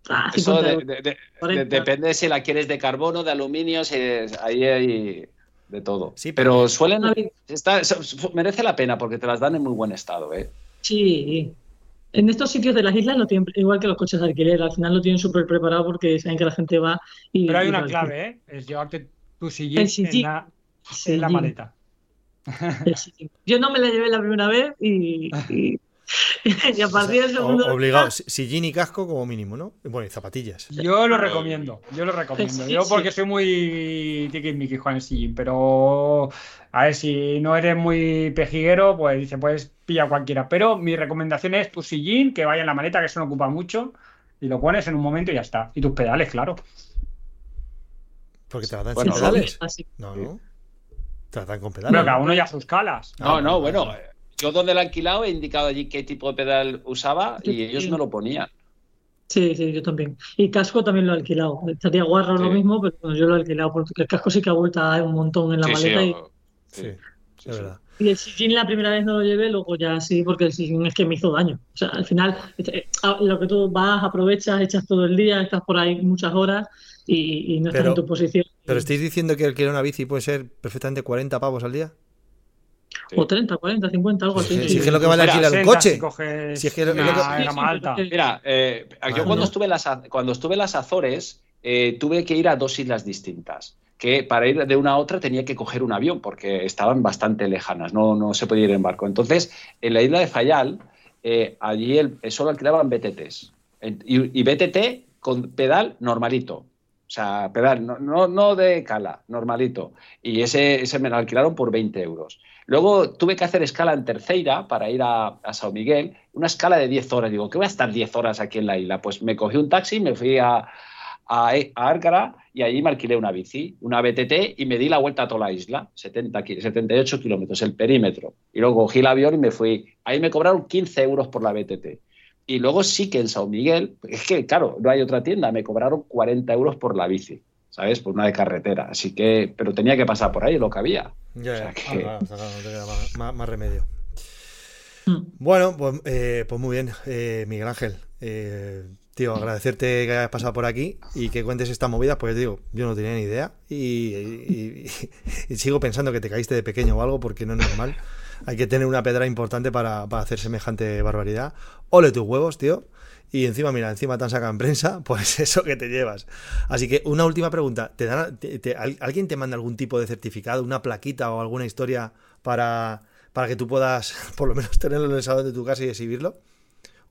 D: ah,
E: eso
D: 50
E: de-
D: euros,
E: de- de- de-
D: 40.
E: depende si la quieres de carbono, de aluminio, si es- ahí hay de todo.
C: Sí,
E: pero
C: pero-
E: suelen.
D: Bici-
E: está- merece la pena porque te las dan en muy buen estado, ¿eh?
D: Sí. En estos sitios de las islas lo tienen igual que los coches de alquiler, al final lo tienen súper preparado porque saben que la gente va y.
A: Pero hay una clave, ¿eh? Es llevarte tu sillín en
D: sillín.
A: la, en la maleta.
D: Yo no me la llevé la primera vez y, y, y a partir del
C: O-
D: segundo.
C: obligado, si- sillín y casco como mínimo, ¿no? Bueno, y zapatillas.
A: Yo lo recomiendo, yo lo recomiendo.
D: Sí,
A: Yo
D: sí.
A: porque soy muy tiquismiquis con el sillín, pero a ver, si no eres muy pejiguero, pues dice, puedes pillar cualquiera. Pero mi recomendación es tu sillín, que vaya en la maleta, que eso no ocupa mucho, y lo pones en un momento y ya está. Y tus pedales, claro.
C: Porque te la dan
E: Bueno,
C: sin pedales.
D: Así.
C: No, no. Te la dan con
A: Pero
C: pedales.
A: cada uno ya sus calas.
E: No, no,
C: no,
E: bueno.
C: no.
E: eh, Yo donde la he alquilado he indicado allí qué tipo de pedal usaba y
D: Sí.
E: ellos me lo ponían.
D: Sí, sí, yo también. Y casco también lo he alquilado. Estaría guarro lo mismo, pero bueno, yo lo he alquilado porque el casco sí que ha vuelto a un montón en la
E: Sí, sí,
D: maleta. y,
C: Sí,
E: sí,
C: es verdad.
D: y el sillín la primera vez no lo llevé, luego ya sí, porque el sillín es que me hizo daño. O sea, al final, eh, lo que tú vas, aprovechas, echas todo el día, estás por ahí muchas horas y, y no estás
C: Pero-
D: en tu posición.
C: Pero estáis diciendo que alquilar una bici puede ser perfectamente 40 pavos al día.
E: Sí.
D: O 30, 40, 50, algo así. sí.
C: si es que lo que vale alquilar un
A: 60
C: coche.
A: Si coges
C: Si es que lo-
A: una
C: lo que-
A: gama alta.
E: Mira, eh, yo
C: Ah,
E: cuando
C: no.
E: estuve, en las, cuando estuve en las Azores eh, tuve que ir a dos islas distintas. Que para ir de una a otra tenía que coger un avión porque estaban bastante lejanas, no, no se podía ir en barco. Entonces, en la isla de Fayal, eh, allí el, solo alquilaban BTTs. Y, y BTT con pedal normalito. O sea, pedal, no, no, no de cala, normalito. Y ese, ese me lo alquilaron por 20 euros. Luego tuve que hacer escala en Terceira para ir a, a Sao Miguel, una escala de 10 horas. Digo, ¿qué voy a estar 10 horas aquí en la isla? Pues me cogí un taxi, me fui a, a, y allí me alquilé una bici, una BTT y me di la vuelta a toda la isla, 70, ki- 78 kilómetros, el perímetro. Y luego cogí el avión y me fui. Ahí me cobraron 15 euros por la BTT. Y luego sí que en Sao Miguel, es que claro, no hay otra tienda, me cobraron 40 euros por la bici, ¿sabes? Por una de carretera. Así que, pero tenía que pasar por ahí lo que había.
C: Ya,
E: O sea
C: ya.
E: que-
C: Ah, claro, o sea, claro, no te queda más, más- más remedio.
D: Mm.
C: Bueno, pues, eh, pues muy bien, eh, Miguel Ángel. Eh, tío, agradecerte que hayas pasado por aquí y que cuentes esta movida, porque digo, yo no tenía ni idea y, y- y- y sigo pensando que te caíste de pequeño o algo porque no es normal. Hay que tener una pedra importante para, para hacer semejante barbaridad. Ole tus huevos, tío. Y encima, mira, encima te han sacado en prensa, pues eso que te llevas. Así que una última pregunta. ¿Te dan, te- te- al- ¿Alguien te manda algún tipo de certificado, una plaquita o alguna historia para, para que tú puedas por lo menos tenerlo en el salón de tu casa y exhibirlo?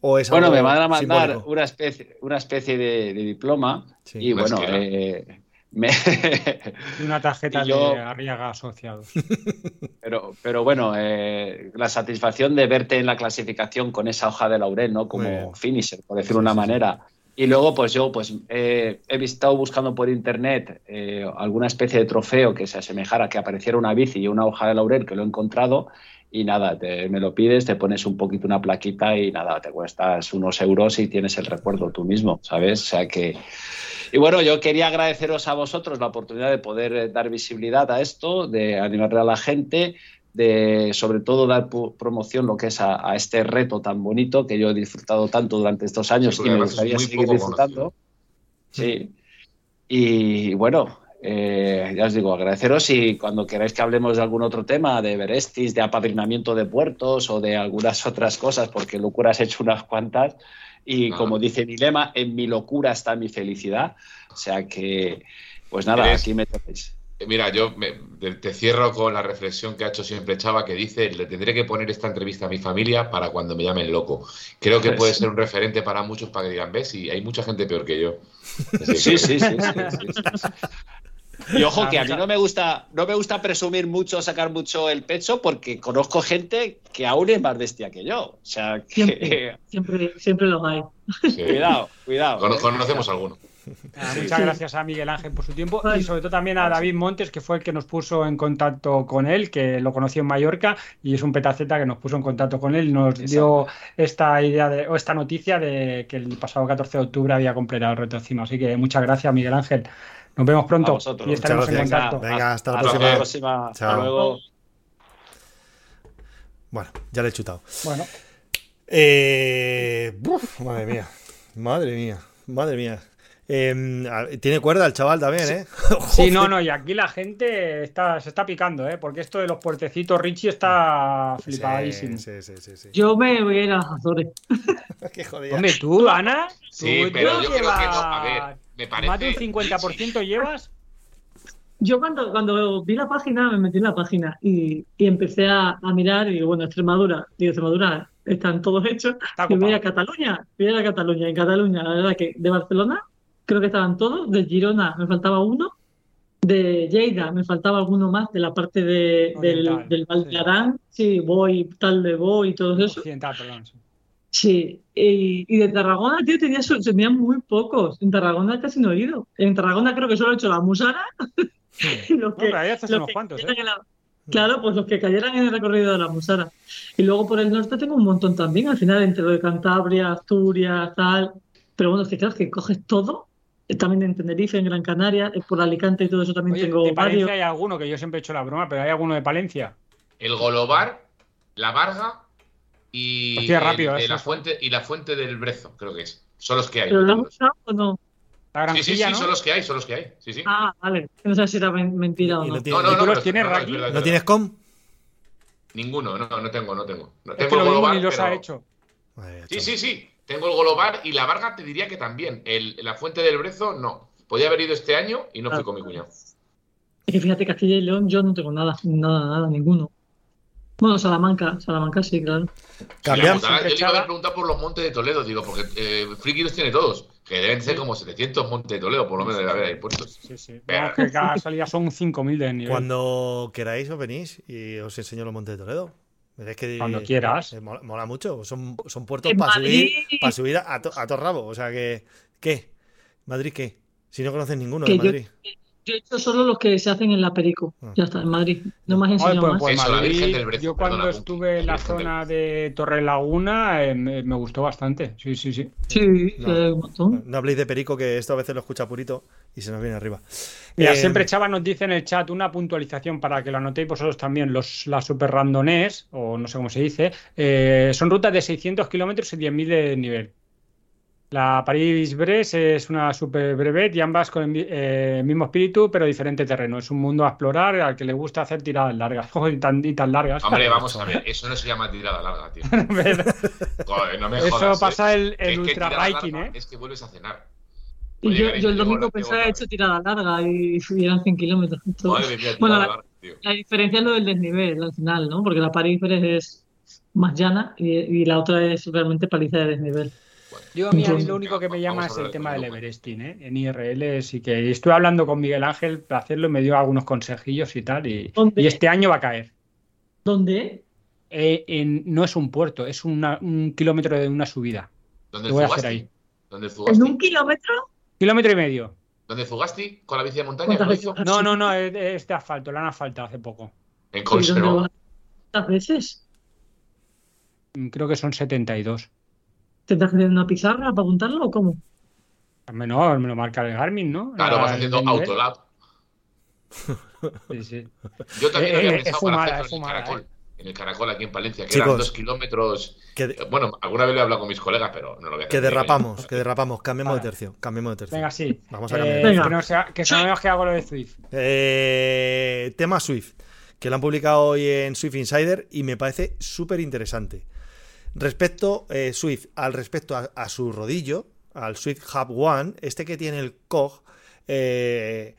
C: ¿O es
E: Bueno, me van a mandar
C: simbólico?
E: una especie, una especie de, de diploma
C: Sí.
E: y bueno, eh, me-
A: una tarjeta
E: yo-
A: de Arriaga asociados.
E: pero, pero bueno, eh, la satisfacción de verte en la clasificación con esa hoja de laurel, ¿no? Como finisher, por decirlo
C: Sí,
E: de una
C: sí, sí.
E: manera. Y luego, pues yo pues eh, he estado buscando por internet eh, alguna especie de trofeo que se asemejara, que apareciera una bici y una hoja de laurel, que lo he encontrado. Y nada, te- me lo pides, te pones un poquito una plaquita y nada, te cuestas unos euros y tienes el recuerdo tú mismo, ¿sabes? O sea que. Y bueno, yo quería agradeceros a vosotros la oportunidad de poder eh, dar visibilidad a esto, de animarle a la gente, de sobre todo dar promoción lo que es a, a este reto tan bonito que yo he disfrutado tanto durante estos años
B: Sí,
E: y me gustaría seguir disfrutando. Sí. Y bueno, eh, ya os digo, agradeceros y cuando queráis que hablemos de algún otro tema, de Verestis, de apadrinamiento de puertos o de algunas otras cosas, porque locuras he hecho unas cuantas. Y como dice mi lema, en mi locura está mi felicidad. O sea que, pues nada,
B: Eres-
E: aquí me tenéis.
B: Eh, Mira, yo me- te, cierro con la reflexión que ha hecho siempre Chava, que dice, le tendré que poner esta entrevista a mi familia para cuando me llamen loco. Creo que puede ser un referente para muchos para que digan, ves, y hay mucha gente peor que yo. Que-
E: sí, sí. sí, sí, sí. Y ojo que a mí no me gusta, no me gusta presumir mucho, sacar mucho el pecho, porque conozco gente que aún es más bestia que yo. O sea, que...
D: Siempre, siempre, siempre los hay.
B: Sí.
E: cuidado, cuidado.
B: Cono-. Conocemos alguno.
A: Ah,
D: Sí,
A: muchas
D: sí.
A: gracias a Miguel Ángel por su tiempo y sobre todo también a David Montes, que fue el que nos puso en contacto con él, que lo conoció en Mallorca y es un petaceta que nos puso en contacto con él y nos dio esta idea de, o esta noticia de que el pasado 14 de octubre había completado el reto encima. Así que muchas gracias, Miguel Ángel. Nos vemos pronto
E: vosotros.
A: y estaremos en contacto.
C: Venga, hasta la
E: hasta
C: próxima.
E: próxima. Hasta
C: Chao.
E: luego.
C: Bueno, ya le he chutado.
A: Bueno,
C: Eh, uf, madre mía. Madre mía. Madre mía. Eh, a- tiene cuerda el chaval también, ¿eh?
A: sí, no, no, y aquí la gente está, se está picando, ¿eh? porque esto de los puertecitos Richie está flipadísimo.
C: Sí, sí, sí, sí.
D: Yo me voy a ir a las Azores.
C: Qué jodida.
A: Hombre, tú, Ana,
B: Sí,
A: tú
B: pero yo creo que no.
A: llevas
B: A ver, me parece.
A: más de un 50% llevas.
D: Yo cuando, cuando vi la página, me metí en la página y, y empecé a, a mirar y digo, bueno, Extremadura, digo, Extremadura, están todos hechos.
A: Está
D: Y voy a. Cataluña, voy a ir a Cataluña. En Cataluña, la verdad que de Barcelona creo que estaban todos, de Girona me faltaba uno, de Lleida me faltaba alguno más, de la parte de, del,
A: Oriental,
D: del Val
A: sí.
D: de Arán, sí, Boy, tal de Boy y todo eso.
A: Occidental, perdón. sí.
D: Sí, y, y de Tarragona, tío, tenía, tenía muy pocos. En Tarragona casi no he ido. En Tarragona creo que solo he hecho la Musara. los que,
A: pero ahí haces
D: los
A: unos
D: que
A: cuantos, ¿eh?
D: la- Claro, pues los que cayeran en el recorrido de la Musara. Y luego por el norte tengo un montón también, al final entre lo de Cantabria, Asturias, tal. Pero bueno, es que claro, es que coges todo. eh, También en Tenerife, en Gran Canaria, eh, por Alicante y todo eso también
A: Oye,
D: tengo
A: de Palencia
D: varios.
A: hay alguno que yo siempre he hecho la broma, pero hay alguno de Palencia.
B: El Golobar, la Varga y,
A: Hostia, rápido, eso.
B: la fuente, y la fuente del Brezo, creo que es. Son los que hay.
D: ¿Pero lo has usado o no?
A: La
B: Sí, sí, sí,
A: ¿no?
B: son los que hay, son los que hay. Sí, sí.
D: Ah, vale. No sé si era men- mentira o no.
C: no tiene-
B: No, no,
A: ¿Y tú
B: no.
A: los tienes,
B: no, no, es
A: Raki?
B: verdad, es
C: ¿No tienes com?
B: Ninguno, no, no tengo, no tengo. No
A: Es
B: tengo
A: que lo
B: el
A: mismo
B: Golobar,
A: ni los ha
B: pero-
A: hecho.
C: Madre mía,
B: Sí, sí, sí. Tengo el Golobar y la Varga te diría que también. El, la fuente del Brezo, no. Podía haber ido este año y no fui con mi cuñado.
D: Es que fíjate, Castilla y León yo no tengo nada, nada, nada, ninguno. Bueno, Salamanca, Salamanca sí, claro.
C: Cambiamos.
B: Yo le iba a preguntado por los montes de Toledo, digo, porque eh, Friki los tiene todos. Que deben ser como 700 montes de Toledo, por lo menos debe haber ahí puestos.
A: Sí, sí.
B: Pero-
A: que cada salida son 5.000 de nivel.
C: Cuando queráis os venís y os enseño los montes de Toledo. Que
A: Cuando quieras.
C: eh, mola, mola mucho. Son, son puertos para subir, para subir a, to- a todo rabo. O sea que. ¿Qué? ¿Madrid qué? Si no conoces ninguno de Madrid.
D: Yo he hecho solo los que se hacen en la Perico.
C: Ah.
D: Ya está, en Madrid. No me has
A: Oye,
D: enseñado
A: pues,
D: más.
A: pues
B: Eso,
A: Madrid,
B: Brezo,
A: yo cuando
B: perdona,
A: estuve en la zona de Torre Laguna eh, me, me gustó bastante. Sí, sí, sí.
D: Sí,
C: No.
D: eh, un montón.
C: No habléis de Perico, que esto a veces lo escucha Purito y se nos viene arriba.
A: Mira,
C: Eh,
A: siempre Chava nos dice en el chat una puntualización para que lo anotéis vosotros también. Los, las super randonés, o no sé cómo se dice, eh, son rutas de 600 kilómetros y 10.000 de nivel. La París-Brest es una super brevet y ambas con el eh, mismo espíritu, pero diferente terreno. Es un mundo a explorar al que le gusta hacer tiradas largas. Joder, y tan, y tan largas.
B: Hombre, vamos a ver, eso no se llama tirada larga, tío. Joder, no me
A: Eso
B: jodas.
A: pasa
B: ¿eh?
A: el, ultra biking, ¿eh?
B: Es que vuelves a cenar.
D: Y yo, yo el domingo pensaba hecho tirada larga y, y eran 100 kilómetros. Todo.
B: Madre mía,
D: Bueno,
B: tirada
D: la-
B: larga, tío.
D: La diferencia es lo del desnivel al final, ¿no? Porque la París-Brest es más llana y, y la otra es realmente paliza de desnivel.
A: Yo a mí, a mí
D: Entonces-
A: lo único que me llama es el
B: de
A: tema del. Everesting, ¿eh? En IRL, sí que estuve hablando con Miguel Ángel para hacerlo y me dio algunos consejillos y tal. Y,
D: ¿Dónde?
A: y este año va a caer.
D: ¿Dónde?
A: Eh, en- no es un puerto, es una- un kilómetro de una subida.
B: ¿Dónde
A: hacer ahí?
B: ¿Dónde
D: ¿En un kilómetro?
A: Kilómetro y medio.
B: ¿Dónde Zugasti? ¿Con la bici de montaña?
D: ¿Cuántas
B: ¿Lo
D: veces
B: hizo?
D: has
A: No, no, no, es, es de asfalto, la han asfaltado hace poco.
B: En
D: ¿Y dónde
B: Conservo.
D: vas? ¿Cuántas veces?
A: Creo que son 72.
D: ¿Tendrás que tener una pizarra para apuntarlo o cómo?
A: No, me lo marca el Garmin, ¿no?
B: Claro,
A: La-
B: vas haciendo autolab.
A: Sí, sí.
B: Yo también
A: Eh,
B: había
A: eh,
B: pensado
A: es fumada,
B: para hacerlo en el Caracol.
A: eh.
B: En el Caracol aquí en Palencia, que
C: Chicos.
B: eran dos kilómetros.
C: Que,
B: Eh, Bueno, alguna vez lo he hablado con mis colegas, pero no lo voy a
C: que derrapamos, que derrapamos. Cambiemos de tercio. Cambiemos de tercio.
A: Venga, sí.
C: Vamos a
A: Eh,
C: cambiar. de
D: Venga.
A: Que no sea, que sabemos que hago lo de Swift.
C: Eh, tema Swift, que lo han publicado hoy en Swift Insider y me parece súper interesante. Respecto, eh, Swift, al respecto a, a su rodillo, al Swift Hub One, este que tiene el COG, eh,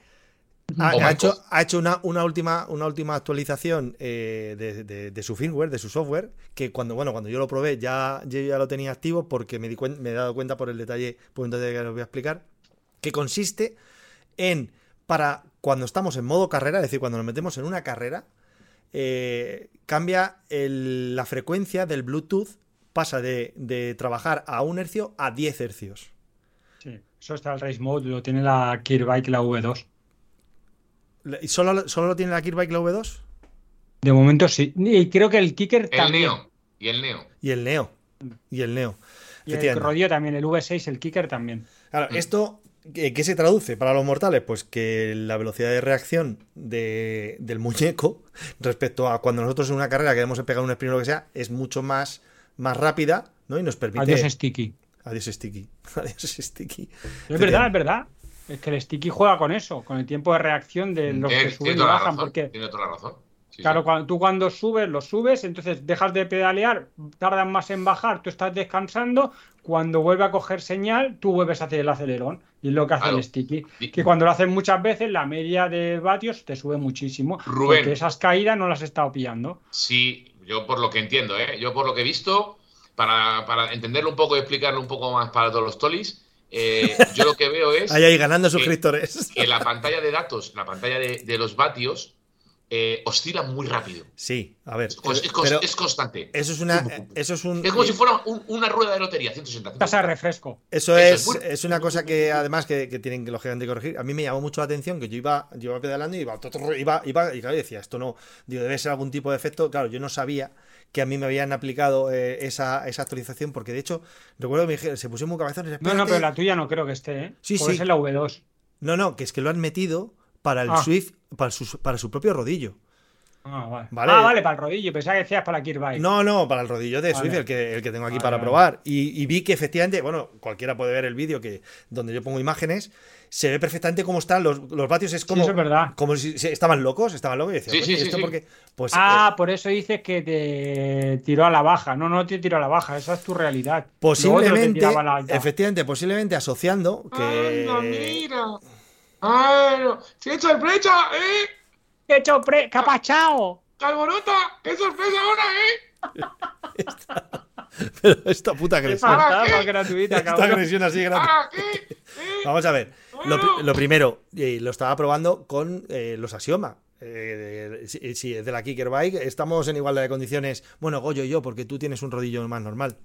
C: ha,
B: Oh
C: hecho, ha hecho una, una última, una última actualización eh, de, de- de su firmware, de su software, que cuando, bueno, cuando yo lo probé ya, yo ya lo tenía activo porque me, di me he dado cuenta por el detalle, por detalle que os voy a explicar, que consiste en, para cuando estamos en modo carrera, es decir, cuando nos metemos en una carrera, eh, cambia el- la frecuencia del Bluetooth, pasa de, de trabajar a un hercio a 10 hercios.
A: Sí, eso está el Race Mode, lo tiene la Kirbike, la V2.
C: ¿Y solo, solo lo tiene la Gearbike la V2?
A: De momento sí. Y creo que el Kicker
B: El
A: también.
B: Neo. Y el Neo.
C: Y el Neo. Y el Neo.
A: Y el rodillo también, el V6, el Kicker también.
C: Claro, esto, ¿qué, qué se traduce para los mortales? Pues que la velocidad de reacción de- del muñeco respecto a cuando nosotros en una carrera queremos pegar un sprint o lo que sea, es mucho más, más rápida, ¿no? Y nos permite...
A: Adiós Sticky.
C: Adiós, Sticky. Adiós, Sticky.
A: Es verdad, es verdad. Es que el Sticky juega con eso, con el tiempo de reacción de los que suben y bajan.
B: razón,
A: Porque,
B: Tiene toda la razón. Sí,
A: claro,
B: sí.
A: cuando, tú cuando subes, lo subes, entonces dejas de pedalear, tardan más en bajar, tú estás descansando. Cuando vuelve a coger señal, tú vuelves a hacer el acelerón. Y es lo que hace
B: Claro.
A: el Sticky.
B: Y-
A: Que cuando lo haces muchas veces, la media de vatios te sube muchísimo.
B: Rubén.
A: Porque esas caídas no las he estado pillando.
B: Sí, yo por lo que entiendo, ¿eh? yo por lo que he visto, para, para entenderlo un poco y explicarlo un poco más para todos los tolis, eh, yo lo que veo es
C: Ahí, ahí, ganando suscriptores.
B: que la pantalla de datos, la pantalla de, de los vatios, eh, oscila muy rápido.
C: Sí, a ver.
B: Es, cons- es cons-
C: pero
B: es constante.
C: eso es una... Eso es un...
B: Es como si fuera un- una rueda de lotería, 160.
A: Tasa de refresco.
C: Eso
B: Eso
C: es,
B: es
C: una cosa que además que, que tienen que lógicamente corregir. A mí me llamó mucho la atención que yo iba, yo iba pedalando y iba, iba, iba- y claro, decía, esto no, digo, debe ser algún tipo de efecto. Claro, yo no sabía que a mí me habían aplicado eh, esa, esa actualización, porque de hecho, recuerdo que me dijeron, se pusieron muy cabezones.
A: No, no, pero la tuya no creo que esté, ¿eh?
C: Sí,
A: Puede
C: sí.
A: ser la V2.
C: No, no, que es que lo han metido para el
A: Ah.
C: Swift, para su, para su propio rodillo.
A: Ah, vale.
C: Vale.
A: Ah, vale, para el rodillo. Pensaba que decías para la Kirbike.
C: No, no, para el rodillo de
A: Vale.
C: Swift, el que, el que tengo aquí
A: Vale,
C: para
A: vale.
C: probar. Y, y vi que efectivamente, bueno, cualquiera puede ver el vídeo que donde yo pongo imágenes, se ve perfectamente cómo están los, los vatios. Es
A: Sí,
C: como,
A: eso es verdad.
C: como si si estaban locos, estaban locos. Y decía,
B: Sí,
C: "Coño,
B: sí,
C: ¿y
B: sí,
C: esto
B: sí.
C: por qué?". Pues,
A: Ah,
C: eh,
A: por eso dices que te tiró a la baja. No, no te tiró a la baja. Esa es tu realidad.
C: Posiblemente, efectivamente, posiblemente asociando que.
B: ¡Anda, mira! ¡Ah, ¡Qué sorpresa, eh!
A: ¡Qué hecho pre... ¡Qué ha pachao!
B: ¡Calborota! ¡Qué sorpresa ahora, eh!
C: Pero esta puta
A: ¡Qué
C: agresión.
A: gratuita,
C: Esta
A: cabrón!
C: agresión así grande.
B: ¡Ah, qué! ¿Eh?
C: Vamos a ver. Lo, pri- lo primero, eh, lo estaba probando con eh, los Asioma. Eh, si, si es de la Kicker Bike, estamos en igualdad de condiciones. Bueno, Goyo y yo, porque tú tienes un rodillo más normal.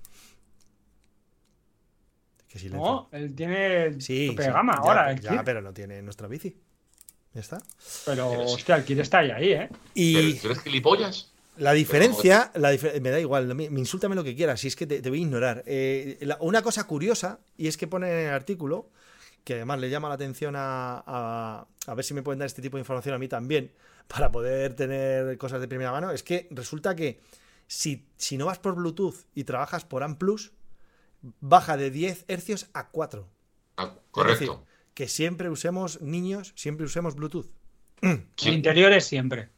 C: Qué silencio.
A: No, él tiene
C: sí,
A: tope
C: sí,
A: de gama
C: ya,
A: ahora. el
C: ya,
A: Kir.
C: pero no tiene nuestra bici. Ya está.
A: Pero, hostia, el Kir está ahí, ahí, ¿eh?
C: Y
B: ¿Pero, ¿Tú eres gilipollas?
C: la diferencia, la dif- me da igual, me, me insúltame lo que quieras, si es que te, te voy a ignorar. Eh, la- una cosa curiosa, y es que pone en el artículo, que además le llama la atención a, a, a ver si me pueden dar este tipo de información a mí también, para poder tener cosas de primera mano, es que resulta que si, si no vas por Bluetooth y trabajas por AMPlus, baja de 10 hercios a 4.
B: Ah,
C: Es decir,
B: correcto.
C: que siempre usemos niños, siempre usemos Bluetooth.
B: Sí.
A: Interiores siempre.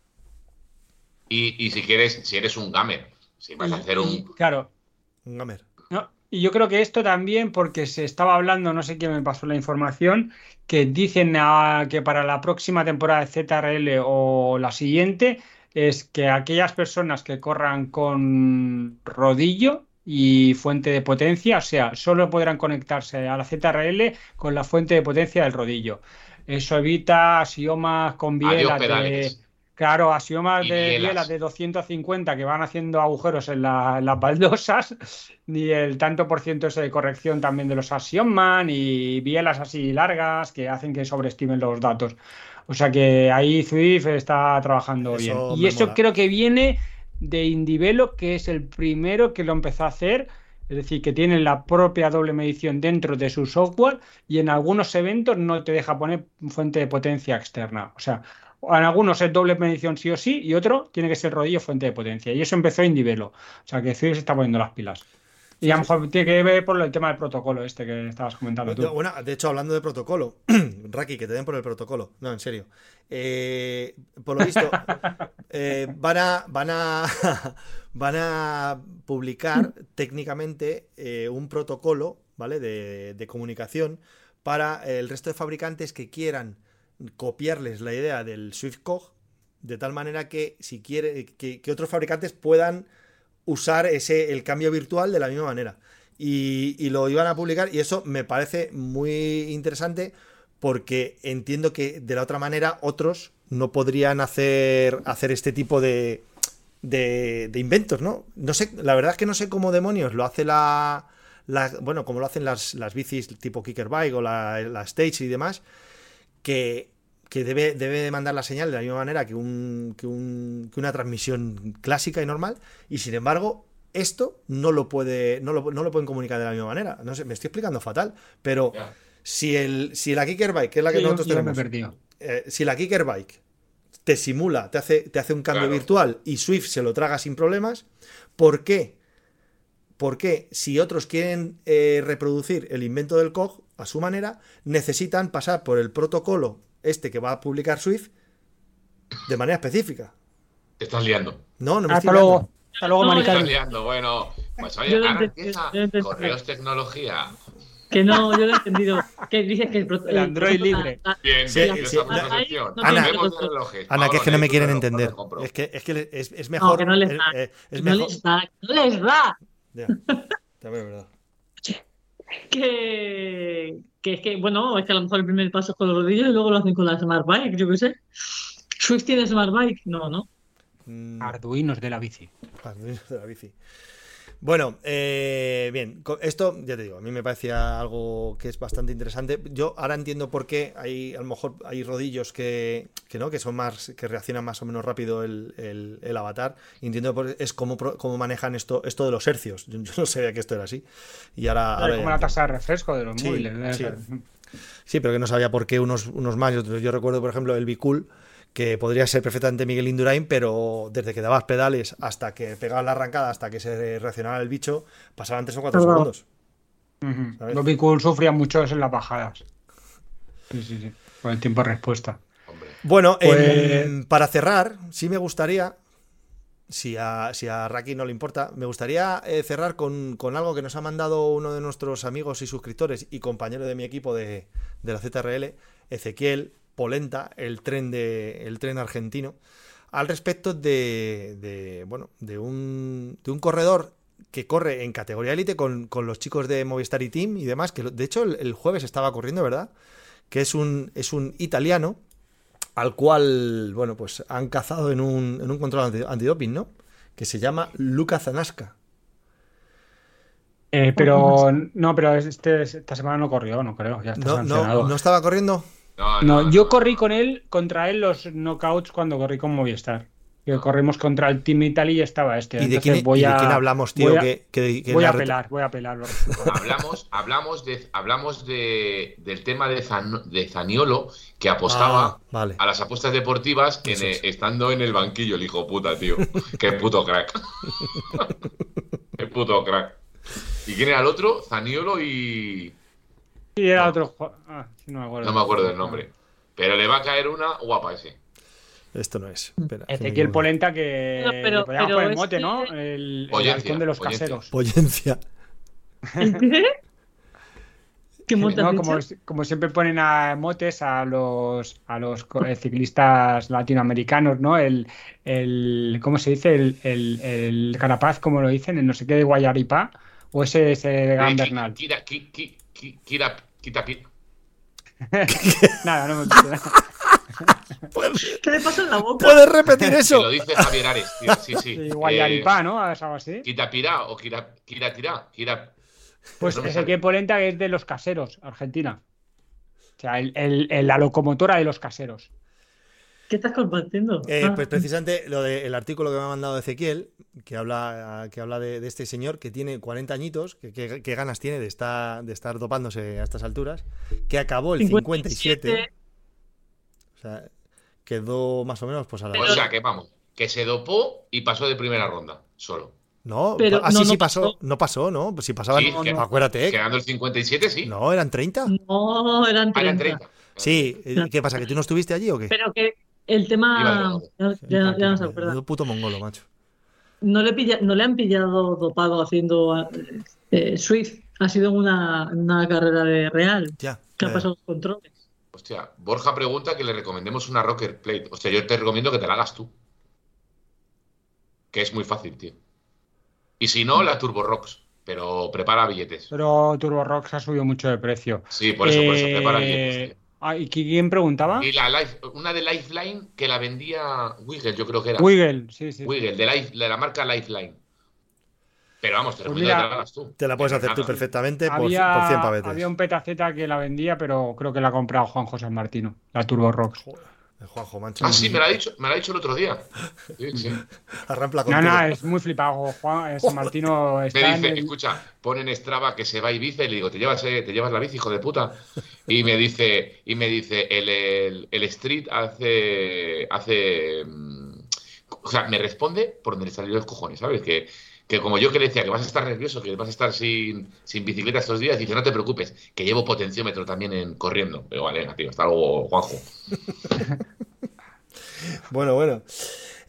B: Y, y si quieres, si eres un gamer, si vas a hacer un.
A: claro.
C: Un gamer.
A: No, y yo creo que esto también, porque se estaba hablando, no sé quién me pasó la información, que dicen que para la próxima temporada de ZRL o la siguiente, es que aquellas personas que corran con rodillo y fuente de potencia, o sea, solo podrán conectarse a la ZRL con la fuente de potencia del rodillo. Eso evita axiomas con bielas de. Claro, axiomas
B: Y
A: de
B: bielas.
A: bielas de 250 que van haciendo agujeros en, la- en las baldosas, ni el tanto por ciento ese de corrección también de los axiomas, y bielas así largas que hacen que sobreestimen los datos. O sea que ahí Zwift está trabajando
C: Eso
A: bien. Y eso
C: mola.
A: creo que viene de Indivelo, que es el primero que lo empezó a hacer. Es decir, que tiene la propia doble medición dentro de su software y en algunos eventos no te deja poner fuente de potencia externa. O sea, en algunos es doble medición sí o sí y otro tiene que ser rodillo fuente de potencia. Y eso empezó Indivelo. O sea, que Zwift se está poniendo las pilas. Y a lo mejor tiene que ver por el tema del protocolo este que estabas comentando tú.
C: No, Bueno, de hecho, hablando de protocolo, Raki, que te den por el protocolo. No, en serio. Eh, por lo visto, eh, van a. Van a. Van a publicar técnicamente eh, un protocolo, ¿vale? De, de comunicación para el resto de fabricantes que quieran copiarles la idea del SwiftCog, de tal manera que si quiere que, que otros fabricantes puedan usar ese el cambio virtual de la misma manera. Y, y lo iban a publicar y eso me parece muy interesante porque entiendo que de la otra manera otros no podrían hacer, hacer este tipo de, de, inventos, ¿no? No sé, la verdad es que no sé cómo demonios lo hace la, la bueno, como lo hacen las, las bicis tipo Kicker Bike o la, la Stage y demás, que, que debe, debe mandar la señal de la misma manera que, un, que, un, que una transmisión clásica y normal, y sin embargo, esto no lo puede no lo, no lo pueden comunicar de la misma manera. No sé, me estoy explicando fatal, pero si el si la Kicker Bike, que es la que
A: Sí,
C: nosotros tenemos, eh, si la Kicker Bike te simula, te hace, te hace un cambio
B: Claro.
C: virtual y Swift se lo traga sin problemas, ¿por qué? ¿Por qué si otros quieren eh, reproducir el invento del COG a su manera, necesitan pasar por el protocolo este que va a publicar Swift de manera específica?
B: Te estás liando.
C: No, no me
A: Hasta
C: estoy liando.
A: luego. Hasta luego,
D: No,
B: Te estás liando. Bueno, pues oye,
D: Yo lo
B: ahora empieza. Correos Tecnología.
D: Que no, yo lo he entendido. Que dices que el,
A: El Android libre.
B: Bien,
C: Sí,
B: bien,
C: sí.
D: No,
C: Ana-
B: relojes.
C: Ana, que es que no me quieren entender. Es que, es que es, es mejor.
D: que no les
C: eh,
D: da.
C: eh, es
D: No
C: mejor.
D: les da, no les da.
C: Ya, también es verdad.
D: Que, que es que, bueno, es que a lo mejor el primer paso es con los rodillos y luego lo hacen con la Smart Bike, yo qué sé. ¿Swift tiene Smart Bike? No, no.
C: Mm,
A: Arduinos de la bici.
C: Arduino de la bici. Bueno, eh, bien, esto ya te digo, a mí me parecía algo que es bastante interesante. Yo ahora entiendo por qué hay, a lo mejor hay rodillos que, que no, que son más, que reaccionan más o menos rápido el, el- el avatar. Entiendo por, es cómo, cómo manejan esto, esto de los hercios. Yo, yo no sabía que esto era así. Y ahora, ahora
A: como la tasa de refresco de los
C: Sí,
A: móviles.
C: Sí, pero que no sabía por qué unos, unos más y otros. Yo recuerdo, por ejemplo, el Bicool, que podría ser perfectamente Miguel Indurain, pero desde que dabas pedales hasta que pegabas la arrancada, hasta que se reaccionara el bicho, pasaban 3 o 4
D: Claro.
C: segundos.
A: Ujú.
C: ¿Sabes?
A: Los Bicool sufrían mucho eso en las bajadas. Sí, sí, sí. Con el tiempo de respuesta.
B: Hombre,
C: Bueno,
A: Pues-
C: para cerrar, sí me gustaría, si a, si a Raki no le importa, me gustaría eh, cerrar con, con algo que nos ha mandado uno de nuestros amigos y suscriptores y compañero de mi equipo de, de la ZRL, Ezequiel Polenta, el tren, de, el tren argentino, al respecto de, de, bueno, de, un, de un corredor que corre en categoría élite con, con los chicos de Movistar y Team y demás, que de hecho el, el jueves estaba corriendo, ¿verdad? Que es un, es un italiano al cual, bueno, pues han cazado en un, en un control anti- antidoping, ¿no? Que se llama Luca Zanasca.
A: Eh, pero no, pero este, esta semana no corrió, no creo. Ya está
C: ¿No,
A: sancionado.
C: no, ¿No estaba corriendo?
B: No,
A: No, yo corrí con él, contra él los knockouts cuando corrí con Movistar. Que corrimos contra el Team Italy y estaba este.
C: ¿Y de quién,
A: voy
C: y de
A: a,
C: quién hablamos, tío?
A: voy a-
C: que, que- que
A: voy a apelar, voy a apelar.
B: Hablamos, hablamos, de, hablamos de, del tema de, Zan- de Zaniolo, que apostaba
C: Ah, vale.
B: a las apuestas deportivas en,
C: es.
B: estando en el banquillo, el hijo puta, tío. Qué puto crack. Qué puto crack. ¿Y quién era el otro? Zaniolo y.
A: Era
B: No.
A: otro ah, sí, no me acuerdo.
B: No me acuerdo del nombre. Pero le va a caer una guapa ese.
C: Esto no es. Espera, me
A: Ezequiel. Polenta que
D: No, pero- pero
A: poner
D: es
A: mote,
D: que-
A: ¿no? El, el de los
B: pollencia.
A: caseros.
C: Pollencia.
D: ¿Qué?
A: Como, como siempre ponen a motes a los a los eh, ciclistas latinoamericanos, ¿no? El, el ¿cómo se dice? El, el, el carapaz, como lo dicen, el no sé qué de Guayaripá, o ese es el Gran Bernal.
B: Kira, ki- ki- ki- Kira, quita, ki-
A: Nada, no me nada.
D: ¿Qué le pasa en la boca?
C: ¿Puedes repetir
B: Que
C: eso?
B: lo dice Javier Ares, tío. Sí, sí. Eh,
A: Guayaripá, ¿no? Algo así.
B: Quitapirá o Kira, Kira.
A: Pues
B: no
A: Ezequiel Polenta que es de los caseros, Argentina. O sea, el- el- el- la locomotora de los caseros.
D: ¿Qué estás compartiendo?
C: Eh,
D: Ah,
C: pues precisamente lo del artículo que me ha mandado Ezequiel, que habla, que habla de, de este señor que tiene 40 añitos, que, que- que ganas tiene de estar, de estar dopándose a estas alturas, que acabó el 57, o sea, quedó más o menos pues a la...
B: O sea que vamos, que se dopó y pasó de primera ronda, solo.
C: No,
D: Pero
C: así
D: no,
C: sí
D: no
C: pasó,
D: pasó.
C: no pasó, ¿no? Pues si pasaban,
B: Sí, que-
C: acuérdate,
B: Quedando el 57, sí.
C: no, eran 30.
D: No, eran
B: Ah, eran
D: 30.
B: 30.
C: Sí, ¿qué pasa? ¿Que tú no estuviste allí o qué?
D: Pero que el tema. Ya, ya- ya no se acuerda.
C: Puto mongolo, macho.
D: No le, pilla- no le han pillado dopado haciendo eh, Swift. Ha sido una, una carrera de real.
C: Ya.
D: Que ha pasado los controles.
B: Hostia, Borja pregunta que le recomendemos una Rocker Plate. Hostia, yo te recomiendo que te la hagas tú. Que es muy fácil, tío. Y si no, la Turbo Rocks. Pero prepara billetes.
A: Pero Turbo Rocks ha subido mucho de precio.
B: Sí, por eso, por eso,
A: Eh,
B: prepara billetes, tío.
A: Ah, ¿Y quién preguntaba?
B: Y la life, una de Lifeline que la vendía Wiggle, yo creo que era.
A: Wiggle, sí, sí.
B: Wiggle, de, Life- de la marca Lifeline. Pero vamos, te
A: Pues mira,
B: te la hagas tú.
C: Te la puedes hacer tú perfectamente por,
A: Había,
C: por 100 pavetes.
A: había un petaceta que la vendía, pero creo que la ha comprado Juan José Martino, la Turbo Rocks.
C: Juanjo, mancho.
B: Ah, sí, me lo ha dicho, me lo ha dicho el otro día. Sí, sí.
C: Arrampla
A: No, no, es muy flipado. Juan San Martino
B: Me
A: está en
B: dice,
A: el-
B: escucha, pone en Strava que se va a Ibiza y le digo, ¿te llevas, eh, ¿te llevas la bici, hijo de puta? Y me dice, y me dice, el, el, el Street hace, hace, mm, o sea, me responde por donde le salió los cojones, ¿sabes? Que, que como yo que le decía que vas a estar nervioso, que vas a estar sin, sin bicicleta estos días, dice, no te preocupes, que llevo potenciómetro también en corriendo. Pero vale, tío, hasta luego, Juanjo.
C: Bueno, bueno.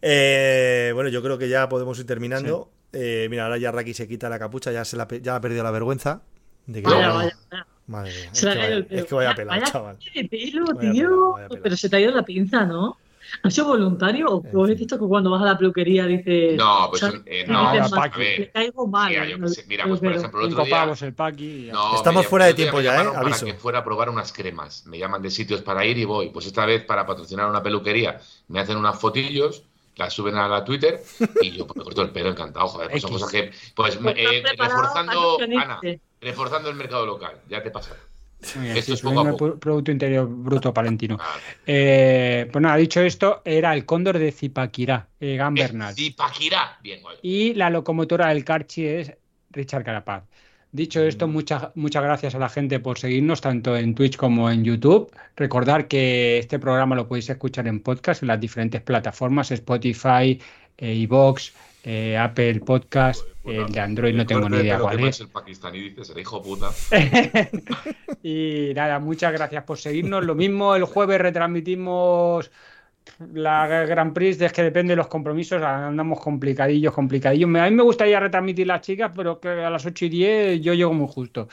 C: Eh, bueno, yo creo que ya podemos ir terminando. Eh, mira, ahora ya Raki se quita la capucha, ya se la, ya ha perdido la vergüenza. De que
B: No.
D: Vaya,
C: no-
D: vaya, vaya.
C: Madre mía, es que
D: ha caído el
C: vaya,
D: pelo.
C: es que vaya pelado,
D: vaya
C: chaval.
D: de pelo,
C: Vaya
D: tío.
C: pelado, vaya pelado.
D: Pero se te ha ido la pinza, ¿no? ¿Has sido voluntario o
C: En
D: o
C: fin.
D: has visto que cuando vas a la peluquería dices.
B: No, pues eh, no,
D: dices,
A: a
D: "Mal,
A: ver,
D: le caigo mal.
B: mira, yo mira, pues por
D: peluquero".
B: ejemplo, el otro día...
A: el pack y ya.
B: No,
C: Estamos fuera de tiempo ya, ¿eh?
B: Para que fuera a probar unas cremas. Me llaman de sitios para ir y voy. Pues esta vez para patrocinar una peluquería me hacen unas fotillos, las suben a la Twitter y yo pues, me corto el pelo encantado, joder. Pues son cosas que, pues
D: Pues
B: eh, reforzando, Ana, reforzando el mercado local. Ya te pasa. Esto es poco a
A: subiendo
B: poco.
A: el Producto Interior Bruto Palentino.
B: Ah,
A: Eh, pues nada, dicho esto, era el cóndor de Zipaquirá, Egan Bernal.
B: Zipaquirá. Bien.
A: Y la locomotora del Carchi es Richard Carapaz. Dicho esto, muchas, muchas gracias a la gente por seguirnos tanto en Twitch como en YouTube. Recordar que este programa lo podéis escuchar en podcast en las diferentes plataformas, Spotify, eh, iVoox, eh, Apple Podcast, el de Android no tengo ni idea cuál es.
B: el pakistaní, dices, el hijo puta.
A: y nada, muchas gracias por seguirnos. Lo mismo el jueves retransmitimos la Gran Prix, es que depende de los compromisos, andamos complicadillos, complicadillos. A mí me gustaría retransmitir las chicas, pero que a las 8 y 10 yo llego muy justo.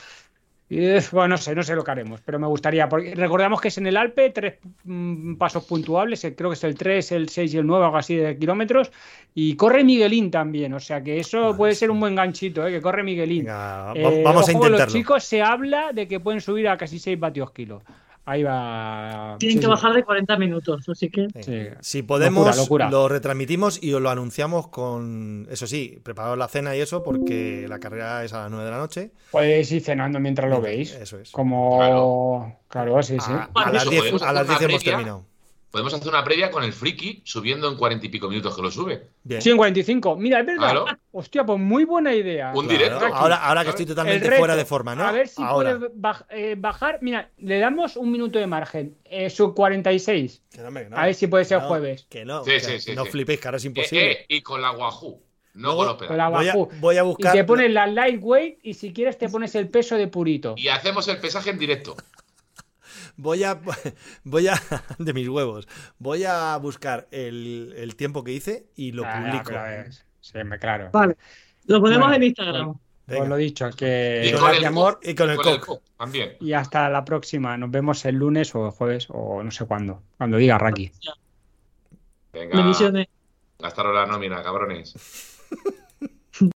A: Eh, bueno, no sé, no sé lo que haremos, pero me gustaría, porque recordamos que es en el Alpe, tres mm, pasos puntuables, creo que es el 3, el 6 y el 9, algo así de kilómetros, y corre Miguelín también, o sea que eso puede ser un buen ganchito, eh, que corre Miguelín.
C: Venga,
A: Eh,
C: vamos a intentarlo.
A: Los chicos se habla de que pueden subir a casi 6 vatios kilo. Ahí va.
D: Tienen
A: Sí,
D: que
A: sí.
D: bajar de 40 minutos, así que.
A: Sí.
C: Si podemos,
A: Locura, locura.
C: lo retransmitimos y os lo anunciamos con. Eso sí, preparados la cena y eso, porque la carrera es a las 9 de la noche.
A: Podéis ir cenando mientras lo veis.
C: Eso es.
A: Como. Claro, sí, sí.
C: A, las
B: eso
C: 10,
B: podemos
C: a las
B: una
C: 10 hemos terminado.
B: Podemos hacer una previa con el friki subiendo en cuarenta y pico minutos que lo sube.
C: Bien.
A: Sí, en 45. Mira, es verdad.
B: Claro.
A: Hostia, pues muy buena idea.
B: Un
C: Claro.
B: directo.
C: Ahora, ahora que estoy totalmente
A: reto.
C: fuera de forma, ¿no?
A: A ver si
C: ahora.
A: puede baj- eh, bajar. Mira, le damos un minuto de margen. Eh, sub 46.
C: Que no, hombre, que no.
A: A ver si puede ser
C: no,
A: jueves.
C: Que no,
B: Sí,
C: que
B: sí, sí,
C: no
B: sí.
C: flipéis, que ahora es
B: Eh,
C: imposible.
B: eh, y con la Wahoo, no
C: Luego-
B: con los
A: Con
B: pedales.
A: la
C: voy, a,
A: Wahoo.
C: voy a
A: Y
C: buscar.
A: te pones la lightweight y si quieres te pones el peso de purito.
B: Y hacemos el pesaje en directo.
C: Voy a. Voy a. De mis huevos. Voy a buscar el, el tiempo que hice y lo
A: Ah,
C: publico.
A: sí, me- claro.
D: Vale. Lo ponemos
A: Bueno,
D: en Instagram.
C: Venga.
A: Os lo dicho, que
B: Y
A: con
B: con
A: el amor
C: Y con el
B: Con el cock también.
A: y hasta la próxima. Nos vemos el lunes o el jueves o no sé cuándo. Cuando diga Raki.
B: Venga.
D: Bendiciones.
B: Gastaros la nómina, cabrones.